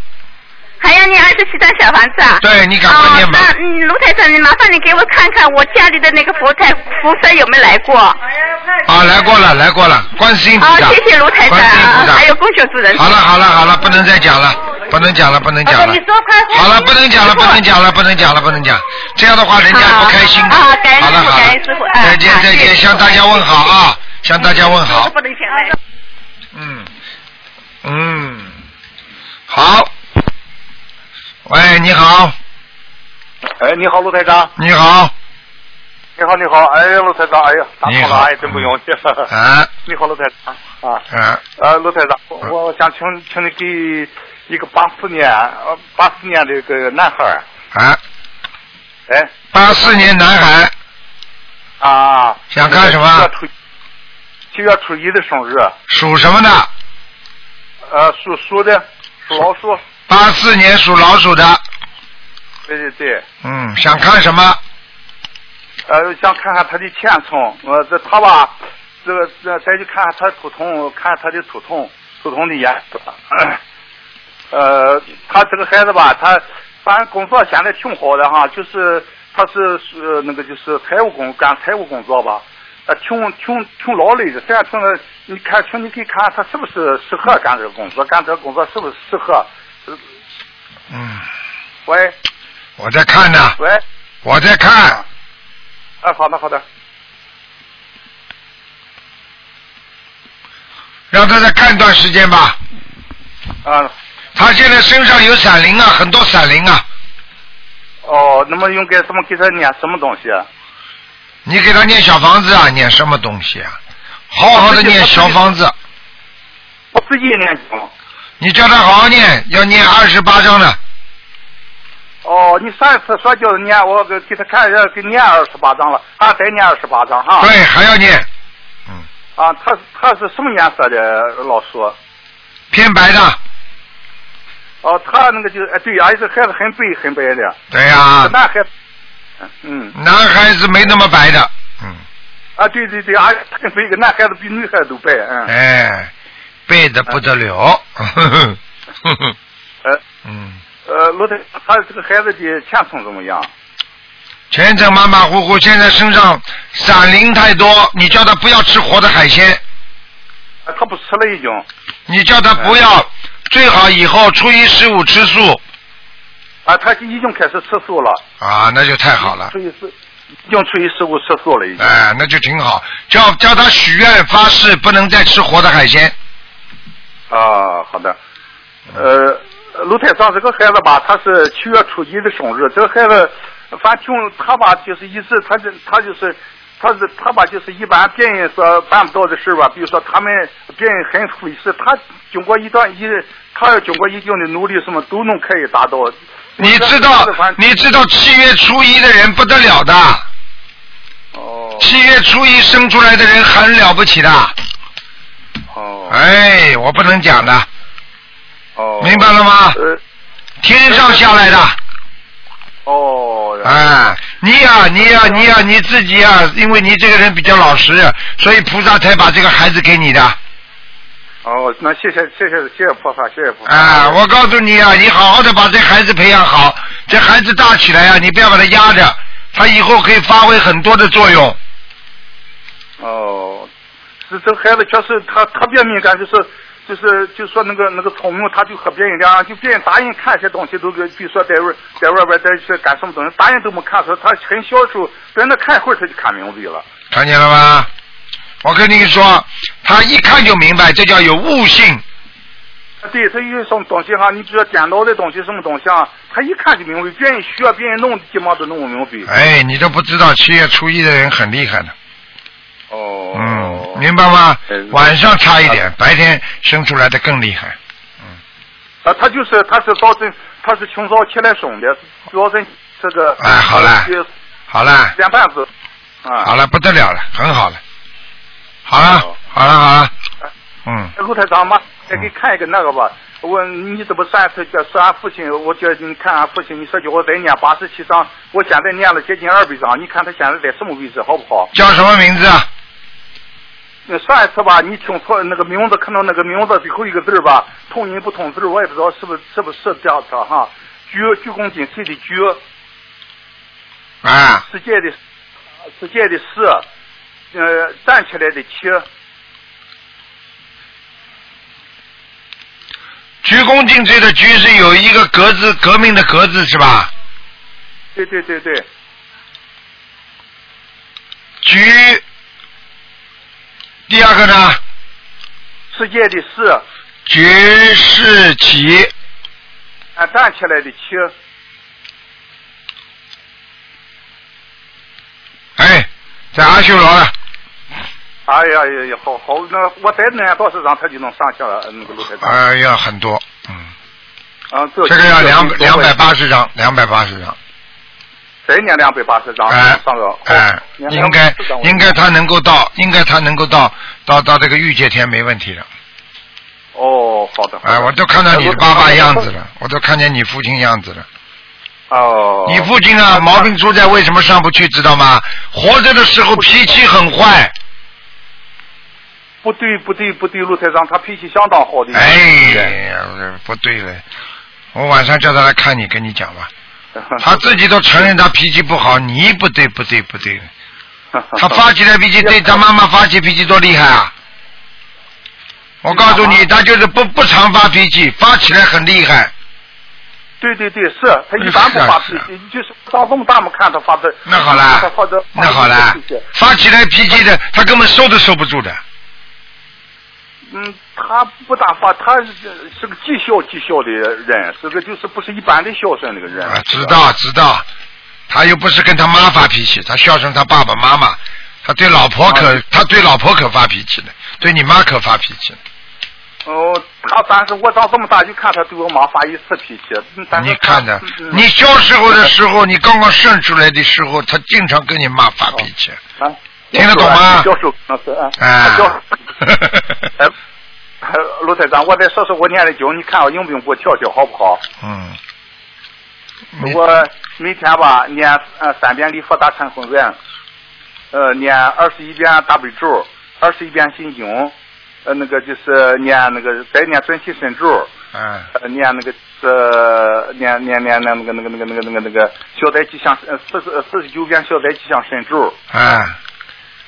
还要念二十七张小房子啊？对你赶快念吧哦、那嗯，卢台长，你麻烦你给我看看我家里的那个佛台菩萨有没有来过？啊，来过了，来过了，观世音菩啊，萨，谢谢卢台长，观音菩萨，啊还有供修主人。好了好了好了，不能再讲了，不能讲了，不能讲了你。说快快。好了，不能讲了，不能讲了，不能讲了，不能讲。这样的话，人家不开心啊感恩师傅好了好了感恩师傅，啊再见再见，向大家问好啊，向大家问好。不能讲了。嗯嗯，好。喂，你好，哎，你好，陆台长。你好，你好，你好，哎呀，陆台长，哎呀，打通了，哎，真不容易。啊。你好，陆台长。啊，啊，呃，陆台长，我我想请请你给一个八四年呃八四年的一个男孩，啊，哎。八四年男孩，啊，想干什么？七月初七月初一的生日，属什么的？呃，属鼠的，属老鼠，八四年属老鼠的，对对对，嗯，想看什么？呃，想看看他的前程，呃，这他吧，这个这再去看看他图腾，看他的图腾，图腾的颜色。呃，他这个孩子吧，他反正工作现在挺好的哈，就是他是是那个就是财务工干财务工作吧，呃，挺挺挺劳累的。这样听着，你看，请你可以看看他是不是适合干这个工作，干这个工作是不是适合？呃嗯，喂。我在看呢，喂，我在看，哎，好的好的，让他再看一段时间吧。啊，他现在身上有闪灵啊，很多闪灵啊，哦，那么应该什么给他念什么东西啊？你给他念小房子啊，念什么东西啊？好好的念小房子，我自己念经。你叫他好好念，要念二十八章的。哦，你上一次说叫念，我给给他看一下，给念二十八章了，还得念二十八章哈。对，还要念。嗯啊，他他是什么颜色的老鼠？偏白的。哦，他那个就哎对，而且孩子很白很白的。对呀是男孩子。嗯。男孩子没那么白的，嗯啊，对对对，而且他跟一个男孩子比女孩子都白，嗯。哎，白的不得了。呃 嗯，呃，罗太，他这个孩子的前程怎么样？前程马马虎虎，现在身上闪灵太多，你叫他不要吃活的海鲜。啊，他不吃了已经。你叫他不要，最好以后初一十五吃素。啊，他已经开始吃素了。啊，那就太好了。初一十，已经初一十五吃素了已经。哎，那就挺好。叫叫他许愿发誓，不能再吃活的海鲜。啊，好的。呃，卢台长这个孩子吧，他是七月初一的生日。这个孩子，反正挺他吧，就是一直他这他就是他是他吧，就是一般别人说办不到的事吧，比如说他们别人很费事，他经过一段一他要经过一定的努力，什么都能可以达到。你知道，你知道七月初一的人不得了的。哦。七月初一生出来的人很了不起的。哦。哎，我不能讲的。哦。明白了吗？呃。天上下来的。哦。哎，你呀、你呀、你呀、你自己呀、因为你这个人比较老实，所以菩萨才把这个孩子给你的。哦，那谢谢谢谢谢谢菩萨，谢谢菩萨。啊，我告诉你啊，你好好的把这孩子培养好，这孩子大起来啊，你不要把他压着，他以后可以发挥很多的作用。哦，是这孩子确实他特别敏感，就是就是就说那个那个聪明，他就和别人俩，就别人大人看些东西都给，比如说在外在外边在去干什么东西，大人都没看出来，他很小的时候在那看一会儿他就看明白了。看见了吗？我跟你说，他一看就明白，这叫有悟性。对，他有什么东西哈，你比如说电脑的东西什么东西啊，他一看就明白，别人学别人弄，基本上都弄不明白。哎，你都不知道，七月初一的人很厉害的。哦。嗯，明白吗？晚上差一点，白天生出来的更厉害。嗯啊，他就是他是早晨他是清早起来生的，早晨这个。哎，好了呃好了，两半子。啊。好了，不得了了，很好了。好了，好了，好了。嗯，卢台长嘛，再给看一个那个吧。我你这不上一次叫是俺父亲，我叫你看俺父亲，你说叫我再念八十七章，我现在念了接近二百章，你看他现在在什么位置，好不好？叫什么名字啊？那上一次吧，你听错那个名字，看到那个名字最后一个字儿吧，同音不同字儿，我也不知道是不是是不是这样子哈。鞠鞠躬尽瘁的鞠，啊，世界的世界的世，呃，站起来的起，鞠躬尽瘁的鞠是有一个革字，革命的革字是吧？对对对对，鞠，第二个呢？世界的世，举世起，啊，站起来的起，哎，在阿修罗了。哎呀呀呀，好好，那我再念多少张他就能上去了，那个卢台长。哎呀，很多，嗯啊，这个要两两百八十张，两百八十张。再念两百八十张，哎上个。哎，应该应该他能够到，应该他能够到到到这个御界天没问题的。哦，好的。好的哎，我都看到你的爸爸样子了，我都看见你父亲样子了。哦。你父亲啊，毛病出在为什么上不去，知道吗？活着的时候脾气很坏。不对，不对，不对，陆台长，他脾气相当好的。哎呀，不对了，我晚上叫他来看你，跟你讲吧。他自己都承认他脾气不好，你不对，不对，不对。他发起来脾气，对他妈妈发起脾气多厉害啊！我告诉你，他就是不不常发脾气，发起来很厉害。对对对，是他一般不发脾气，就是发这么大嘛看他发的。那好啦他发的那好啦，发起来脾气的，他根本收都收不住的。嗯，他不大发，他是是个极孝极孝的人，是个就是不是一般的孝顺那个人。啊，知道知道，他又不是跟他妈发脾气，他孝顺他爸爸妈妈，他对老婆可、他对老婆可发脾气了，对你妈可发脾气了。哦，他但是我长这么大就看他对我妈发一次脾气，嗯但是你看着嗯，你小时候的时候，你刚刚生出来的时候，他经常跟你妈发脾气，啊，听得懂吗？教授那是啊，啊。教哎，哎卢台长，我再说说我念的经，你看我用不用给我调调好不好？嗯，我每天吧念呃三遍礼佛大忏悔文，呃念二十一遍大悲咒，二十一遍心经，呃那个就是念那个再念准提神咒，嗯，呃念那个呃念念念那个那个那个那个那个那个消灾吉祥呃四十四十九遍消灾吉祥神咒，啊，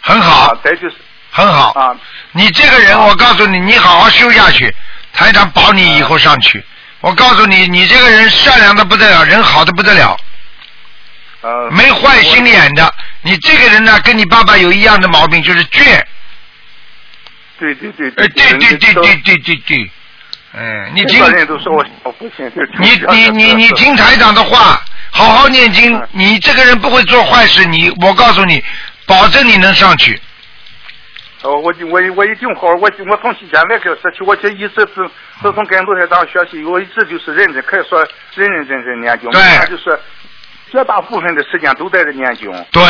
很好，再就是很好。啊，你这个人，我告诉你，你好好修下去，台长保你以后上去。我告诉你，你这个人善良的不得了，人好的不得了，呃没坏心眼的。你这个人呢，跟你爸爸有一样的毛病，就是倔。对对对哎，对对对对对对对，嗯，你听你你你你听台长的话，好好念经。你这个人不会做坏事，你我告诉你，保证你能上去。哦，我我我一定好，我我从现在开始起，我这一直是自从跟陆台长学习，我一直就是认真，可以说认认真真念经。对他就是绝大部分的时间都在这念经。对，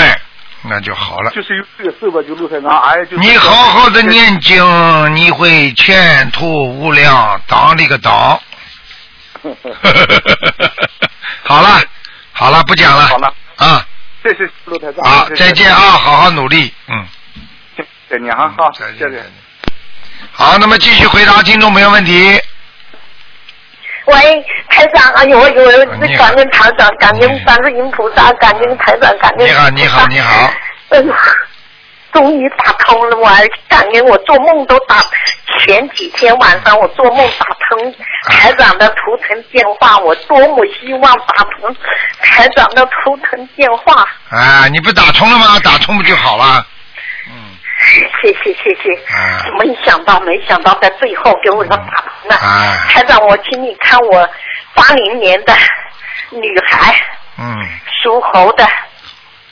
那就好了。就是有这个事吧，就陆台长，哎，就是你好好的念经，你会前途无量，当了个当。好了，好了，不讲了。好了啊，谢谢陆台长。好，再见啊，好好努力，嗯。再见哈，好，谢谢。好，那么继续回答听众朋友问题。喂，台长，哎呦，哎呦，你好感恩台长，感恩观世音菩萨，感恩台长，感恩。你好，你好，你好。嗯，终于打通了，我还感恩我做梦都打。前几天晚上我做梦打通台长的图腾电话，我多么希望打通台长的图腾电话。啊，你不打通了吗？打通不就好了？谢谢谢谢，啊没想到没想到在最后给我打通了。啊台长，我请你看我八零年的女孩，嗯，属猴的，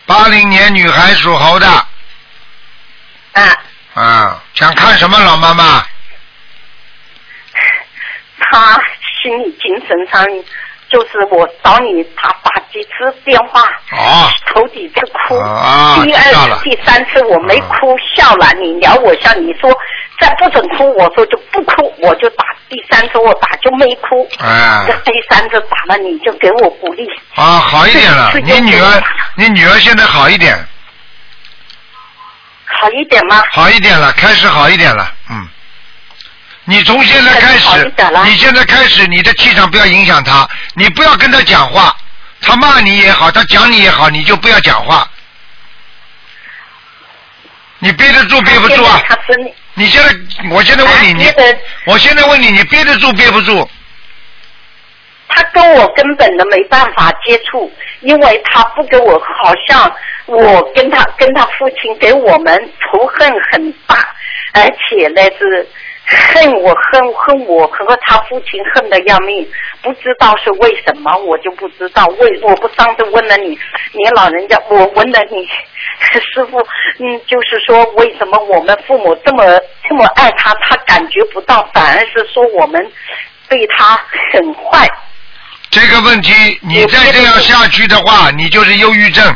八零年女孩属猴的。啊。啊，想看什么老妈妈？她心理精神上，就是我找你打打几次电话，哦，头几次哭，啊第二次、第三次我没哭，笑了，你聊我笑，你说再不准哭，我说就不哭，我就打，第三次我打就没哭，啊这第三次打了你就给我鼓励，啊，好一点了。是你女儿，你女儿现在好一点，好一点吗？好一点了，开始好一点了，嗯。你从现在开开始你现在开始，你的气场不要影响他，你不要跟他讲话，他骂你也好，他讲你也好，你就不要讲话。你憋得住憋不住啊？你你现在，我现在问你，你我现在问你，你憋得住憋不住？他跟我根本的没办法接触，因为他不跟我，好像我跟他跟他父亲给我们仇恨很大，而且呢是恨我恨恨我和他父亲恨的要命，不知道是为什么，我就不知道为我不上次问了你，你老人家我问了你师傅，嗯，就是说为什么我们父母这么这么爱他，他感觉不到，反而是说我们对他很坏。这个问题，你再这样下去的话，你就是忧郁症。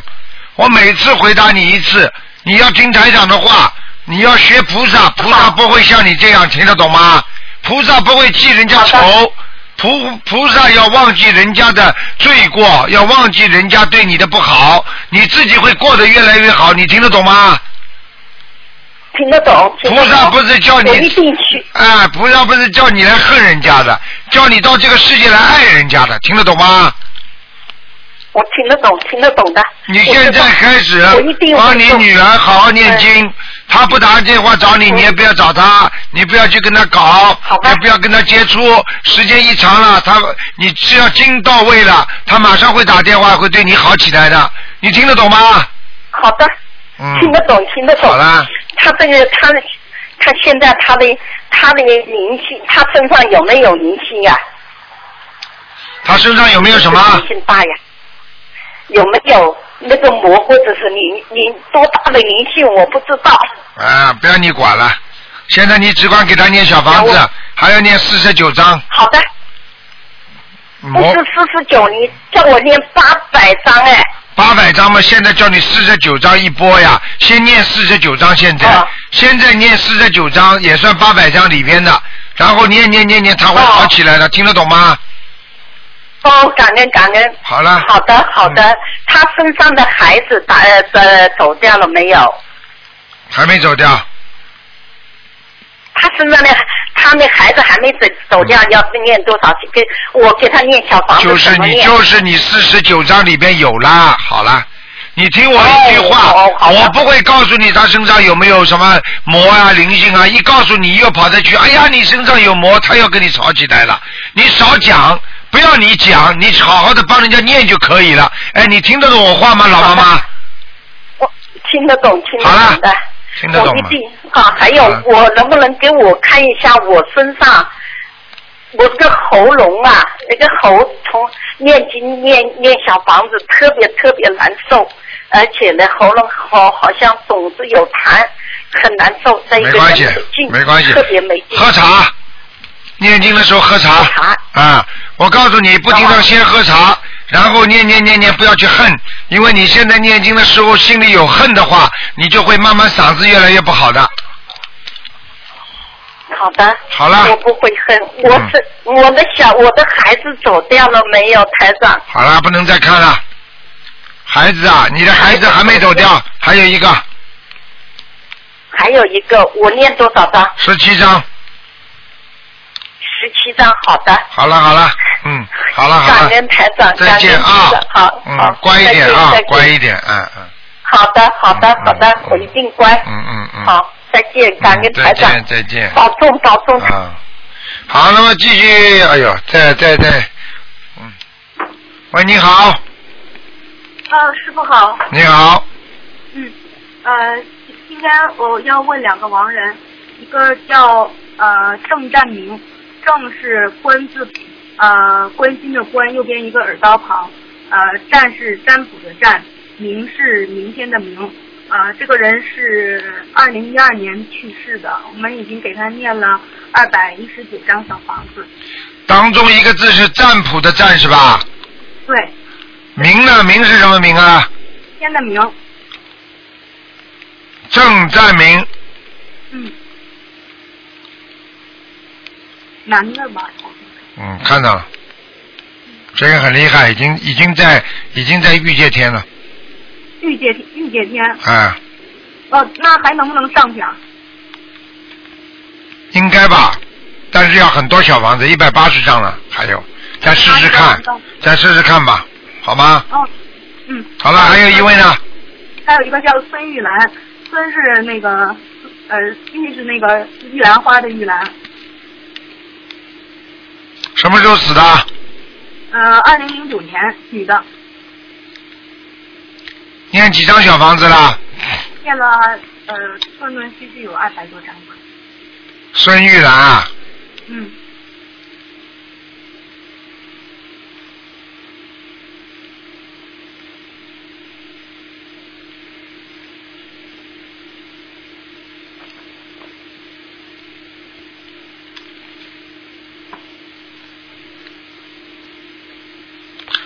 我每次回答你一次，你要听台长的话，你要学菩萨，菩萨不会像你这样，听得懂吗？菩萨不会记人家仇，菩菩萨要忘记人家的罪过，要忘记人家对你的不好，你自己会过得越来越好。你听得懂吗？听得懂。得懂菩萨不是叫你。啊，菩萨不是叫你来恨人家的，叫你到这个世界来爱人家的，听得懂吗？我听得懂，听得懂的。你现在开始我一定帮你女儿好好念经，她不打电话找你，你也不要找她，你不要去跟她搞，也不要跟她接触，时间一长了，她你只要经到位了，她马上会打电话，会对你好起来的，你听得懂吗？好的，嗯，听得懂，听得懂。好了，他这个他的他现在他的他的灵性，他身上有没有灵性呀？她身上有没有什么？灵性大呀？有没有那个魔或者是灵灵多大的灵性？我不知道。啊，不要你管了，现在你只管给他念小房子，还要念四十九章。好的。不是四十九，你叫我念八百章哎。八百章嘛，现在叫你四十九章一波呀，先念四十九章，现在、啊现在念四十九章也算八百章里边的，然后念念念念，它会好起来的，听得懂吗？哦，感恩感恩。好了，好的好的，他身上的孩子打呃呃走掉了没有？还没走掉，他身上的他那孩子还没走走掉，要念多少？给我给他念小房子就是你？就是你四十九章里边有啦，好了。你听我一句话，哦我不会告诉你他身上有没有什么魔啊、灵性啊，一告诉你又跑着去，哎呀，你身上有魔，他又跟你吵起来了。你少讲，不要你讲，你好好的帮人家念就可以了。哎，你听得懂我话吗，老妈妈？我听得懂，听得懂的。听得懂吗我一？定啊，还有我能不能给我看一下我身上，我这个喉咙啊，那个喉从念经念念小房子特别特别难受，而且呢喉咙好好像总是有痰，很难受，在一个没关系没关系特别没劲。喝茶，念经的时候喝茶。啊，我告诉你，不经常先喝茶，然后念念念念，不要去恨，因为你现在念经的时候心里有恨的话，你就会慢慢嗓子越来越不好的。好的，好了我不会恨。我是、我的小我的孩子走掉了没有，台长？好了，不能再看了。孩子啊，你的孩子还没走掉，还有一个还有一个，我念多少张？十七张。十七张，好的。好了好了，嗯，好了好了，感恩台长，再见啊。好，好嗯，，乖一点啊乖一点，嗯嗯。好的，好的，好的，我一定乖。嗯嗯嗯。好，再见，感恩台长，再见再见。保重保重。啊，好，那么继续，哎呦，再再再，嗯，喂，你好，啊，师傅好。你好，嗯，呃，今天我要问两个亡人，一个叫呃郑占明，郑是关字，呃关心的关，右边一个耳刀旁，呃占是占卜的占，明是明天的明。呃，这个人是二零一二年去世的，我们已经给他念了二百一十九张小房子。当中一个字是占卜的占是吧？对，明呢？明是什么明啊？天的明，正占明，嗯，男的吧？嗯，看到了，这个很厉害，已经已经在已经在御界天了，御界御界天。哎，哦，那还能不能上去啊？应该吧？但是要很多小房子，一百八十张了，还有，再试试看，再试试看吧，好吗？哦，嗯。好了，还有一位呢，还有一个叫孙玉兰，孙是那个呃，玉是那个玉兰花的玉兰。什么时候死的？呃，二零零九年，女的，念几张小房子了？念了呃断断续续有二百多张吧。孙玉兰啊，嗯。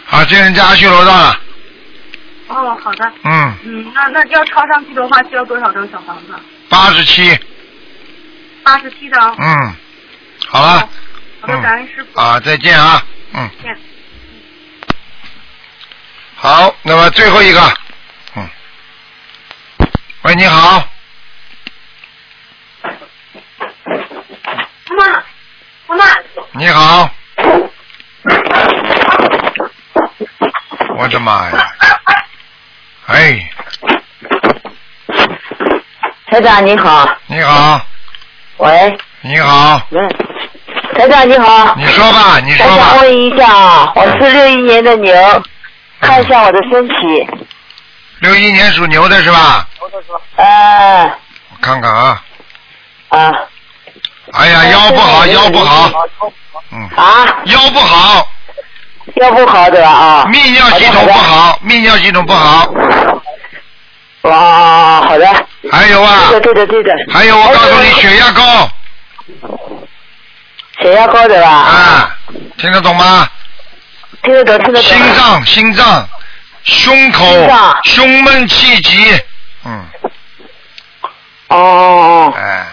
好，这人家阿修罗道了，哦，好的。嗯，嗯，那那要抄上去的话，需要多少张小房子？八十七，八十七张。嗯，好了，好的，感恩师傅。啊，再见啊，嗯，见。好，那么最后一个，嗯，喂，你好，妈妈，妈妈，你好，我的妈呀，哎，台长你好，你好，喂，你好，嗯，台长你好，你说吧，你说台长吧，问一下啊，我是六一年的牛，看一下我的身体，六一年属牛的是吧？哎，我看看啊，啊，哎呀，腰不好，腰不好，嗯，啊，腰不好，腰不好对吧？啊，泌尿系统不好，泌尿系统不好，哇，好的，还有啊，对的对的对的，还有我告诉你，血压高，血压高的吧？啊，听得懂吗？听得懂听得懂。心脏，心脏，胸口，胸闷气急，嗯，哦哦哦，哎，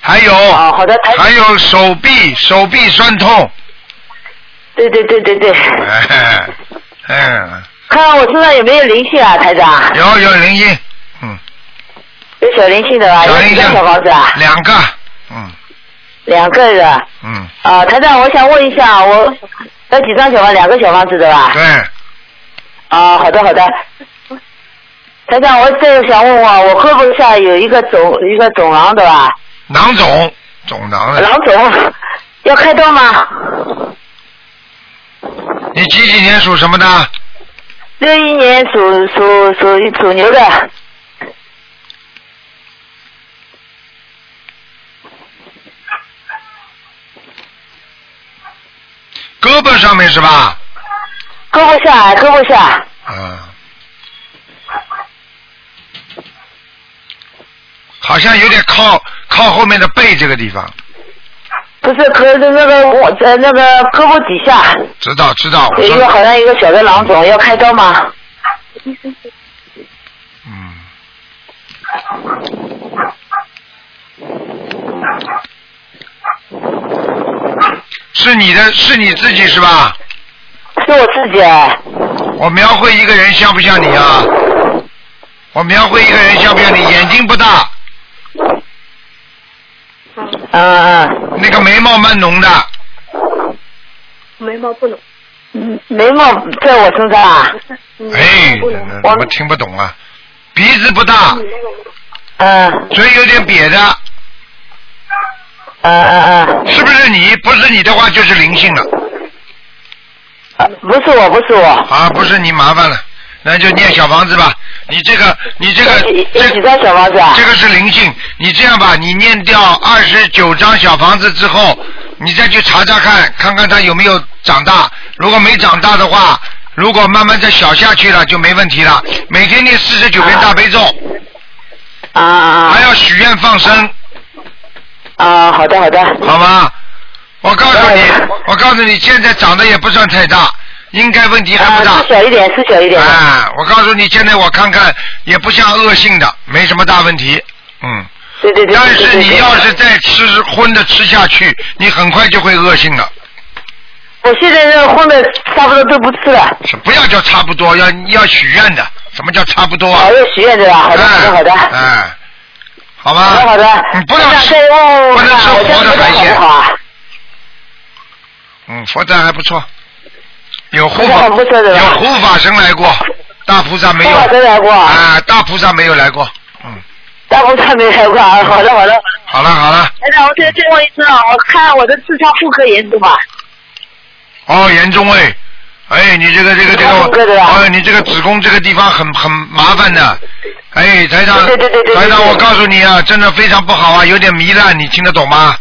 还有，啊好的还有手臂，手臂酸痛，对对对对对，哎，嗯，看看我身上有没有灵性啊，台长？有有灵性，有小灵性的吧？有几张小房子啊？两个，嗯两个的。嗯，啊，台长，我想问一下，我有几张小房？两个小房子的吧？对，啊，好的好的。台长，我这个想问问，我胳膊下有一个肿一个肿囊的吧？囊肿，肿囊的，囊肿，要开刀吗？你几几年属什么的？六一年属属属属牛的。胳膊上面是吧？胳膊下，胳膊下。嗯。好像有点靠靠后面的背这个地方，不是，可是那个我呃那个胳膊底下知道知道。一个好像一个小的囊肿，要开刀吗？嗯是你的，是你自己是吧？是我自己。我描绘一个人像不像你啊？我描绘一个人像不像你？眼睛不大，嗯嗯。那个眉毛蛮浓的，眉毛不浓。嗯，眉毛在我身上啊。哎，我们听不懂啊。鼻子不大，嗯。嘴有点瘪的。嗯嗯嗯。是不是你？不是你的话就是灵性了。不是我，不是我。啊，不是你麻烦了，那就念小房子吧。你这个，你这个，这几张小房子啊？这个是灵性。你这样吧，你念掉二十九张小房子之后，你再去查查看，看看它有没有长大。如果没长大的话，如果慢慢再小下去了，就没问题了。每天念四十九遍大悲咒。啊啊还要许愿放生。啊，好的好的。好吗？我告诉你，我告诉你，现在长得也不算太大，应该问题还不大。是小一点，是小一点。啊，我告诉你，现在我看看也不像恶性的，没什么大问题。嗯。对对对。但是你要是再吃荤的吃下去，你很快就会恶性的。我现在这荤的差不多都不吃了。是不要叫差不多，要要许愿的。什么叫差不多啊？哦，要许愿的吧？好的好的好的。哎，好吧。好的好的。你不能吃，不不能吃活的海鲜。嗯，佛在还不错，有护法，还不错的有护法神来过，大菩萨没有。护法神来过啊，大菩萨没有来过。嗯大菩萨没来过啊，好的好的。好了好了，台长，我再最后一次啊，我看我的痔疮妇科严重吧？哦，严重哎，哎，你这个这个这个，哦，你这个子宫这个地方很很麻烦的，哎，台长，台长，我告诉你啊，真的非常不好啊，有点糜烂，你听得懂吗？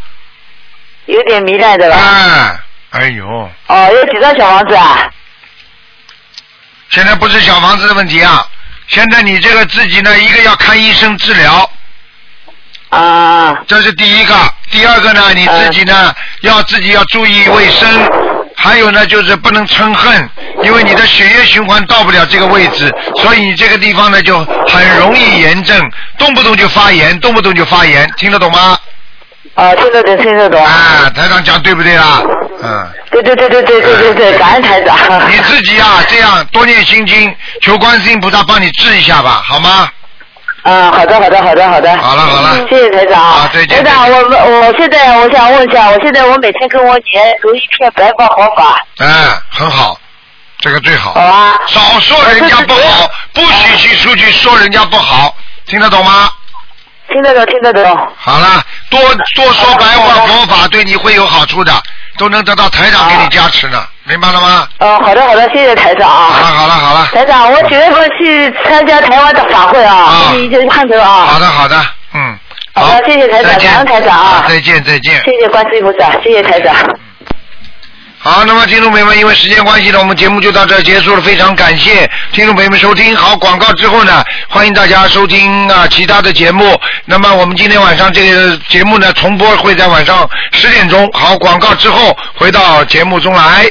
有点糜烂的吧？哎，哎呦，哦，有几张小房子啊？现在不是小房子的问题啊，现在你这个自己呢，一个要看医生治疗。啊。这是第一个，第二个呢，你自己呢、要自己要注意卫生，还有呢就是不能嗔恨，因为你的血液循环到不了这个位置，所以你这个地方呢就很容易炎症，动不动就发炎，动不动就发炎，听得懂吗？啊，听得懂，听得懂。啊，台长讲对不对啦？嗯。对对对对对对对对，感恩台长。你自己啊，这样多念心经，求观世音菩萨帮你治一下吧，好吗？啊，好的，好的，好的，好的。好了，好了。谢谢台长。啊，再见。台长，我我现在我想问一下，我现在我每天跟我女儿读一篇白话佛法。哎，很好，这个最好。好啊。少说人家不好，不许去出去说人家不好，听得懂吗？听得懂，听得懂。好了，多多说白话佛法对你会有好处的，都能得到台长给你加持呢，明白了吗？哦，好的，好的，谢谢台长啊。好了，好了，好了。台长，我九月份去参加台湾的法会啊，啊你一个看头啊。好的，好的，嗯。好的，谢谢台长，感恩台长啊。再见，再见。谢谢观世音菩萨，谢谢台长。好，那么听众朋友们，因为时间关系呢，我们节目就到这结束了。非常感谢听众朋友们收听。好，广告之后呢，欢迎大家收听啊其他的节目。那么我们今天晚上这个节目呢，重播会在晚上十点钟。好，广告之后回到节目中来。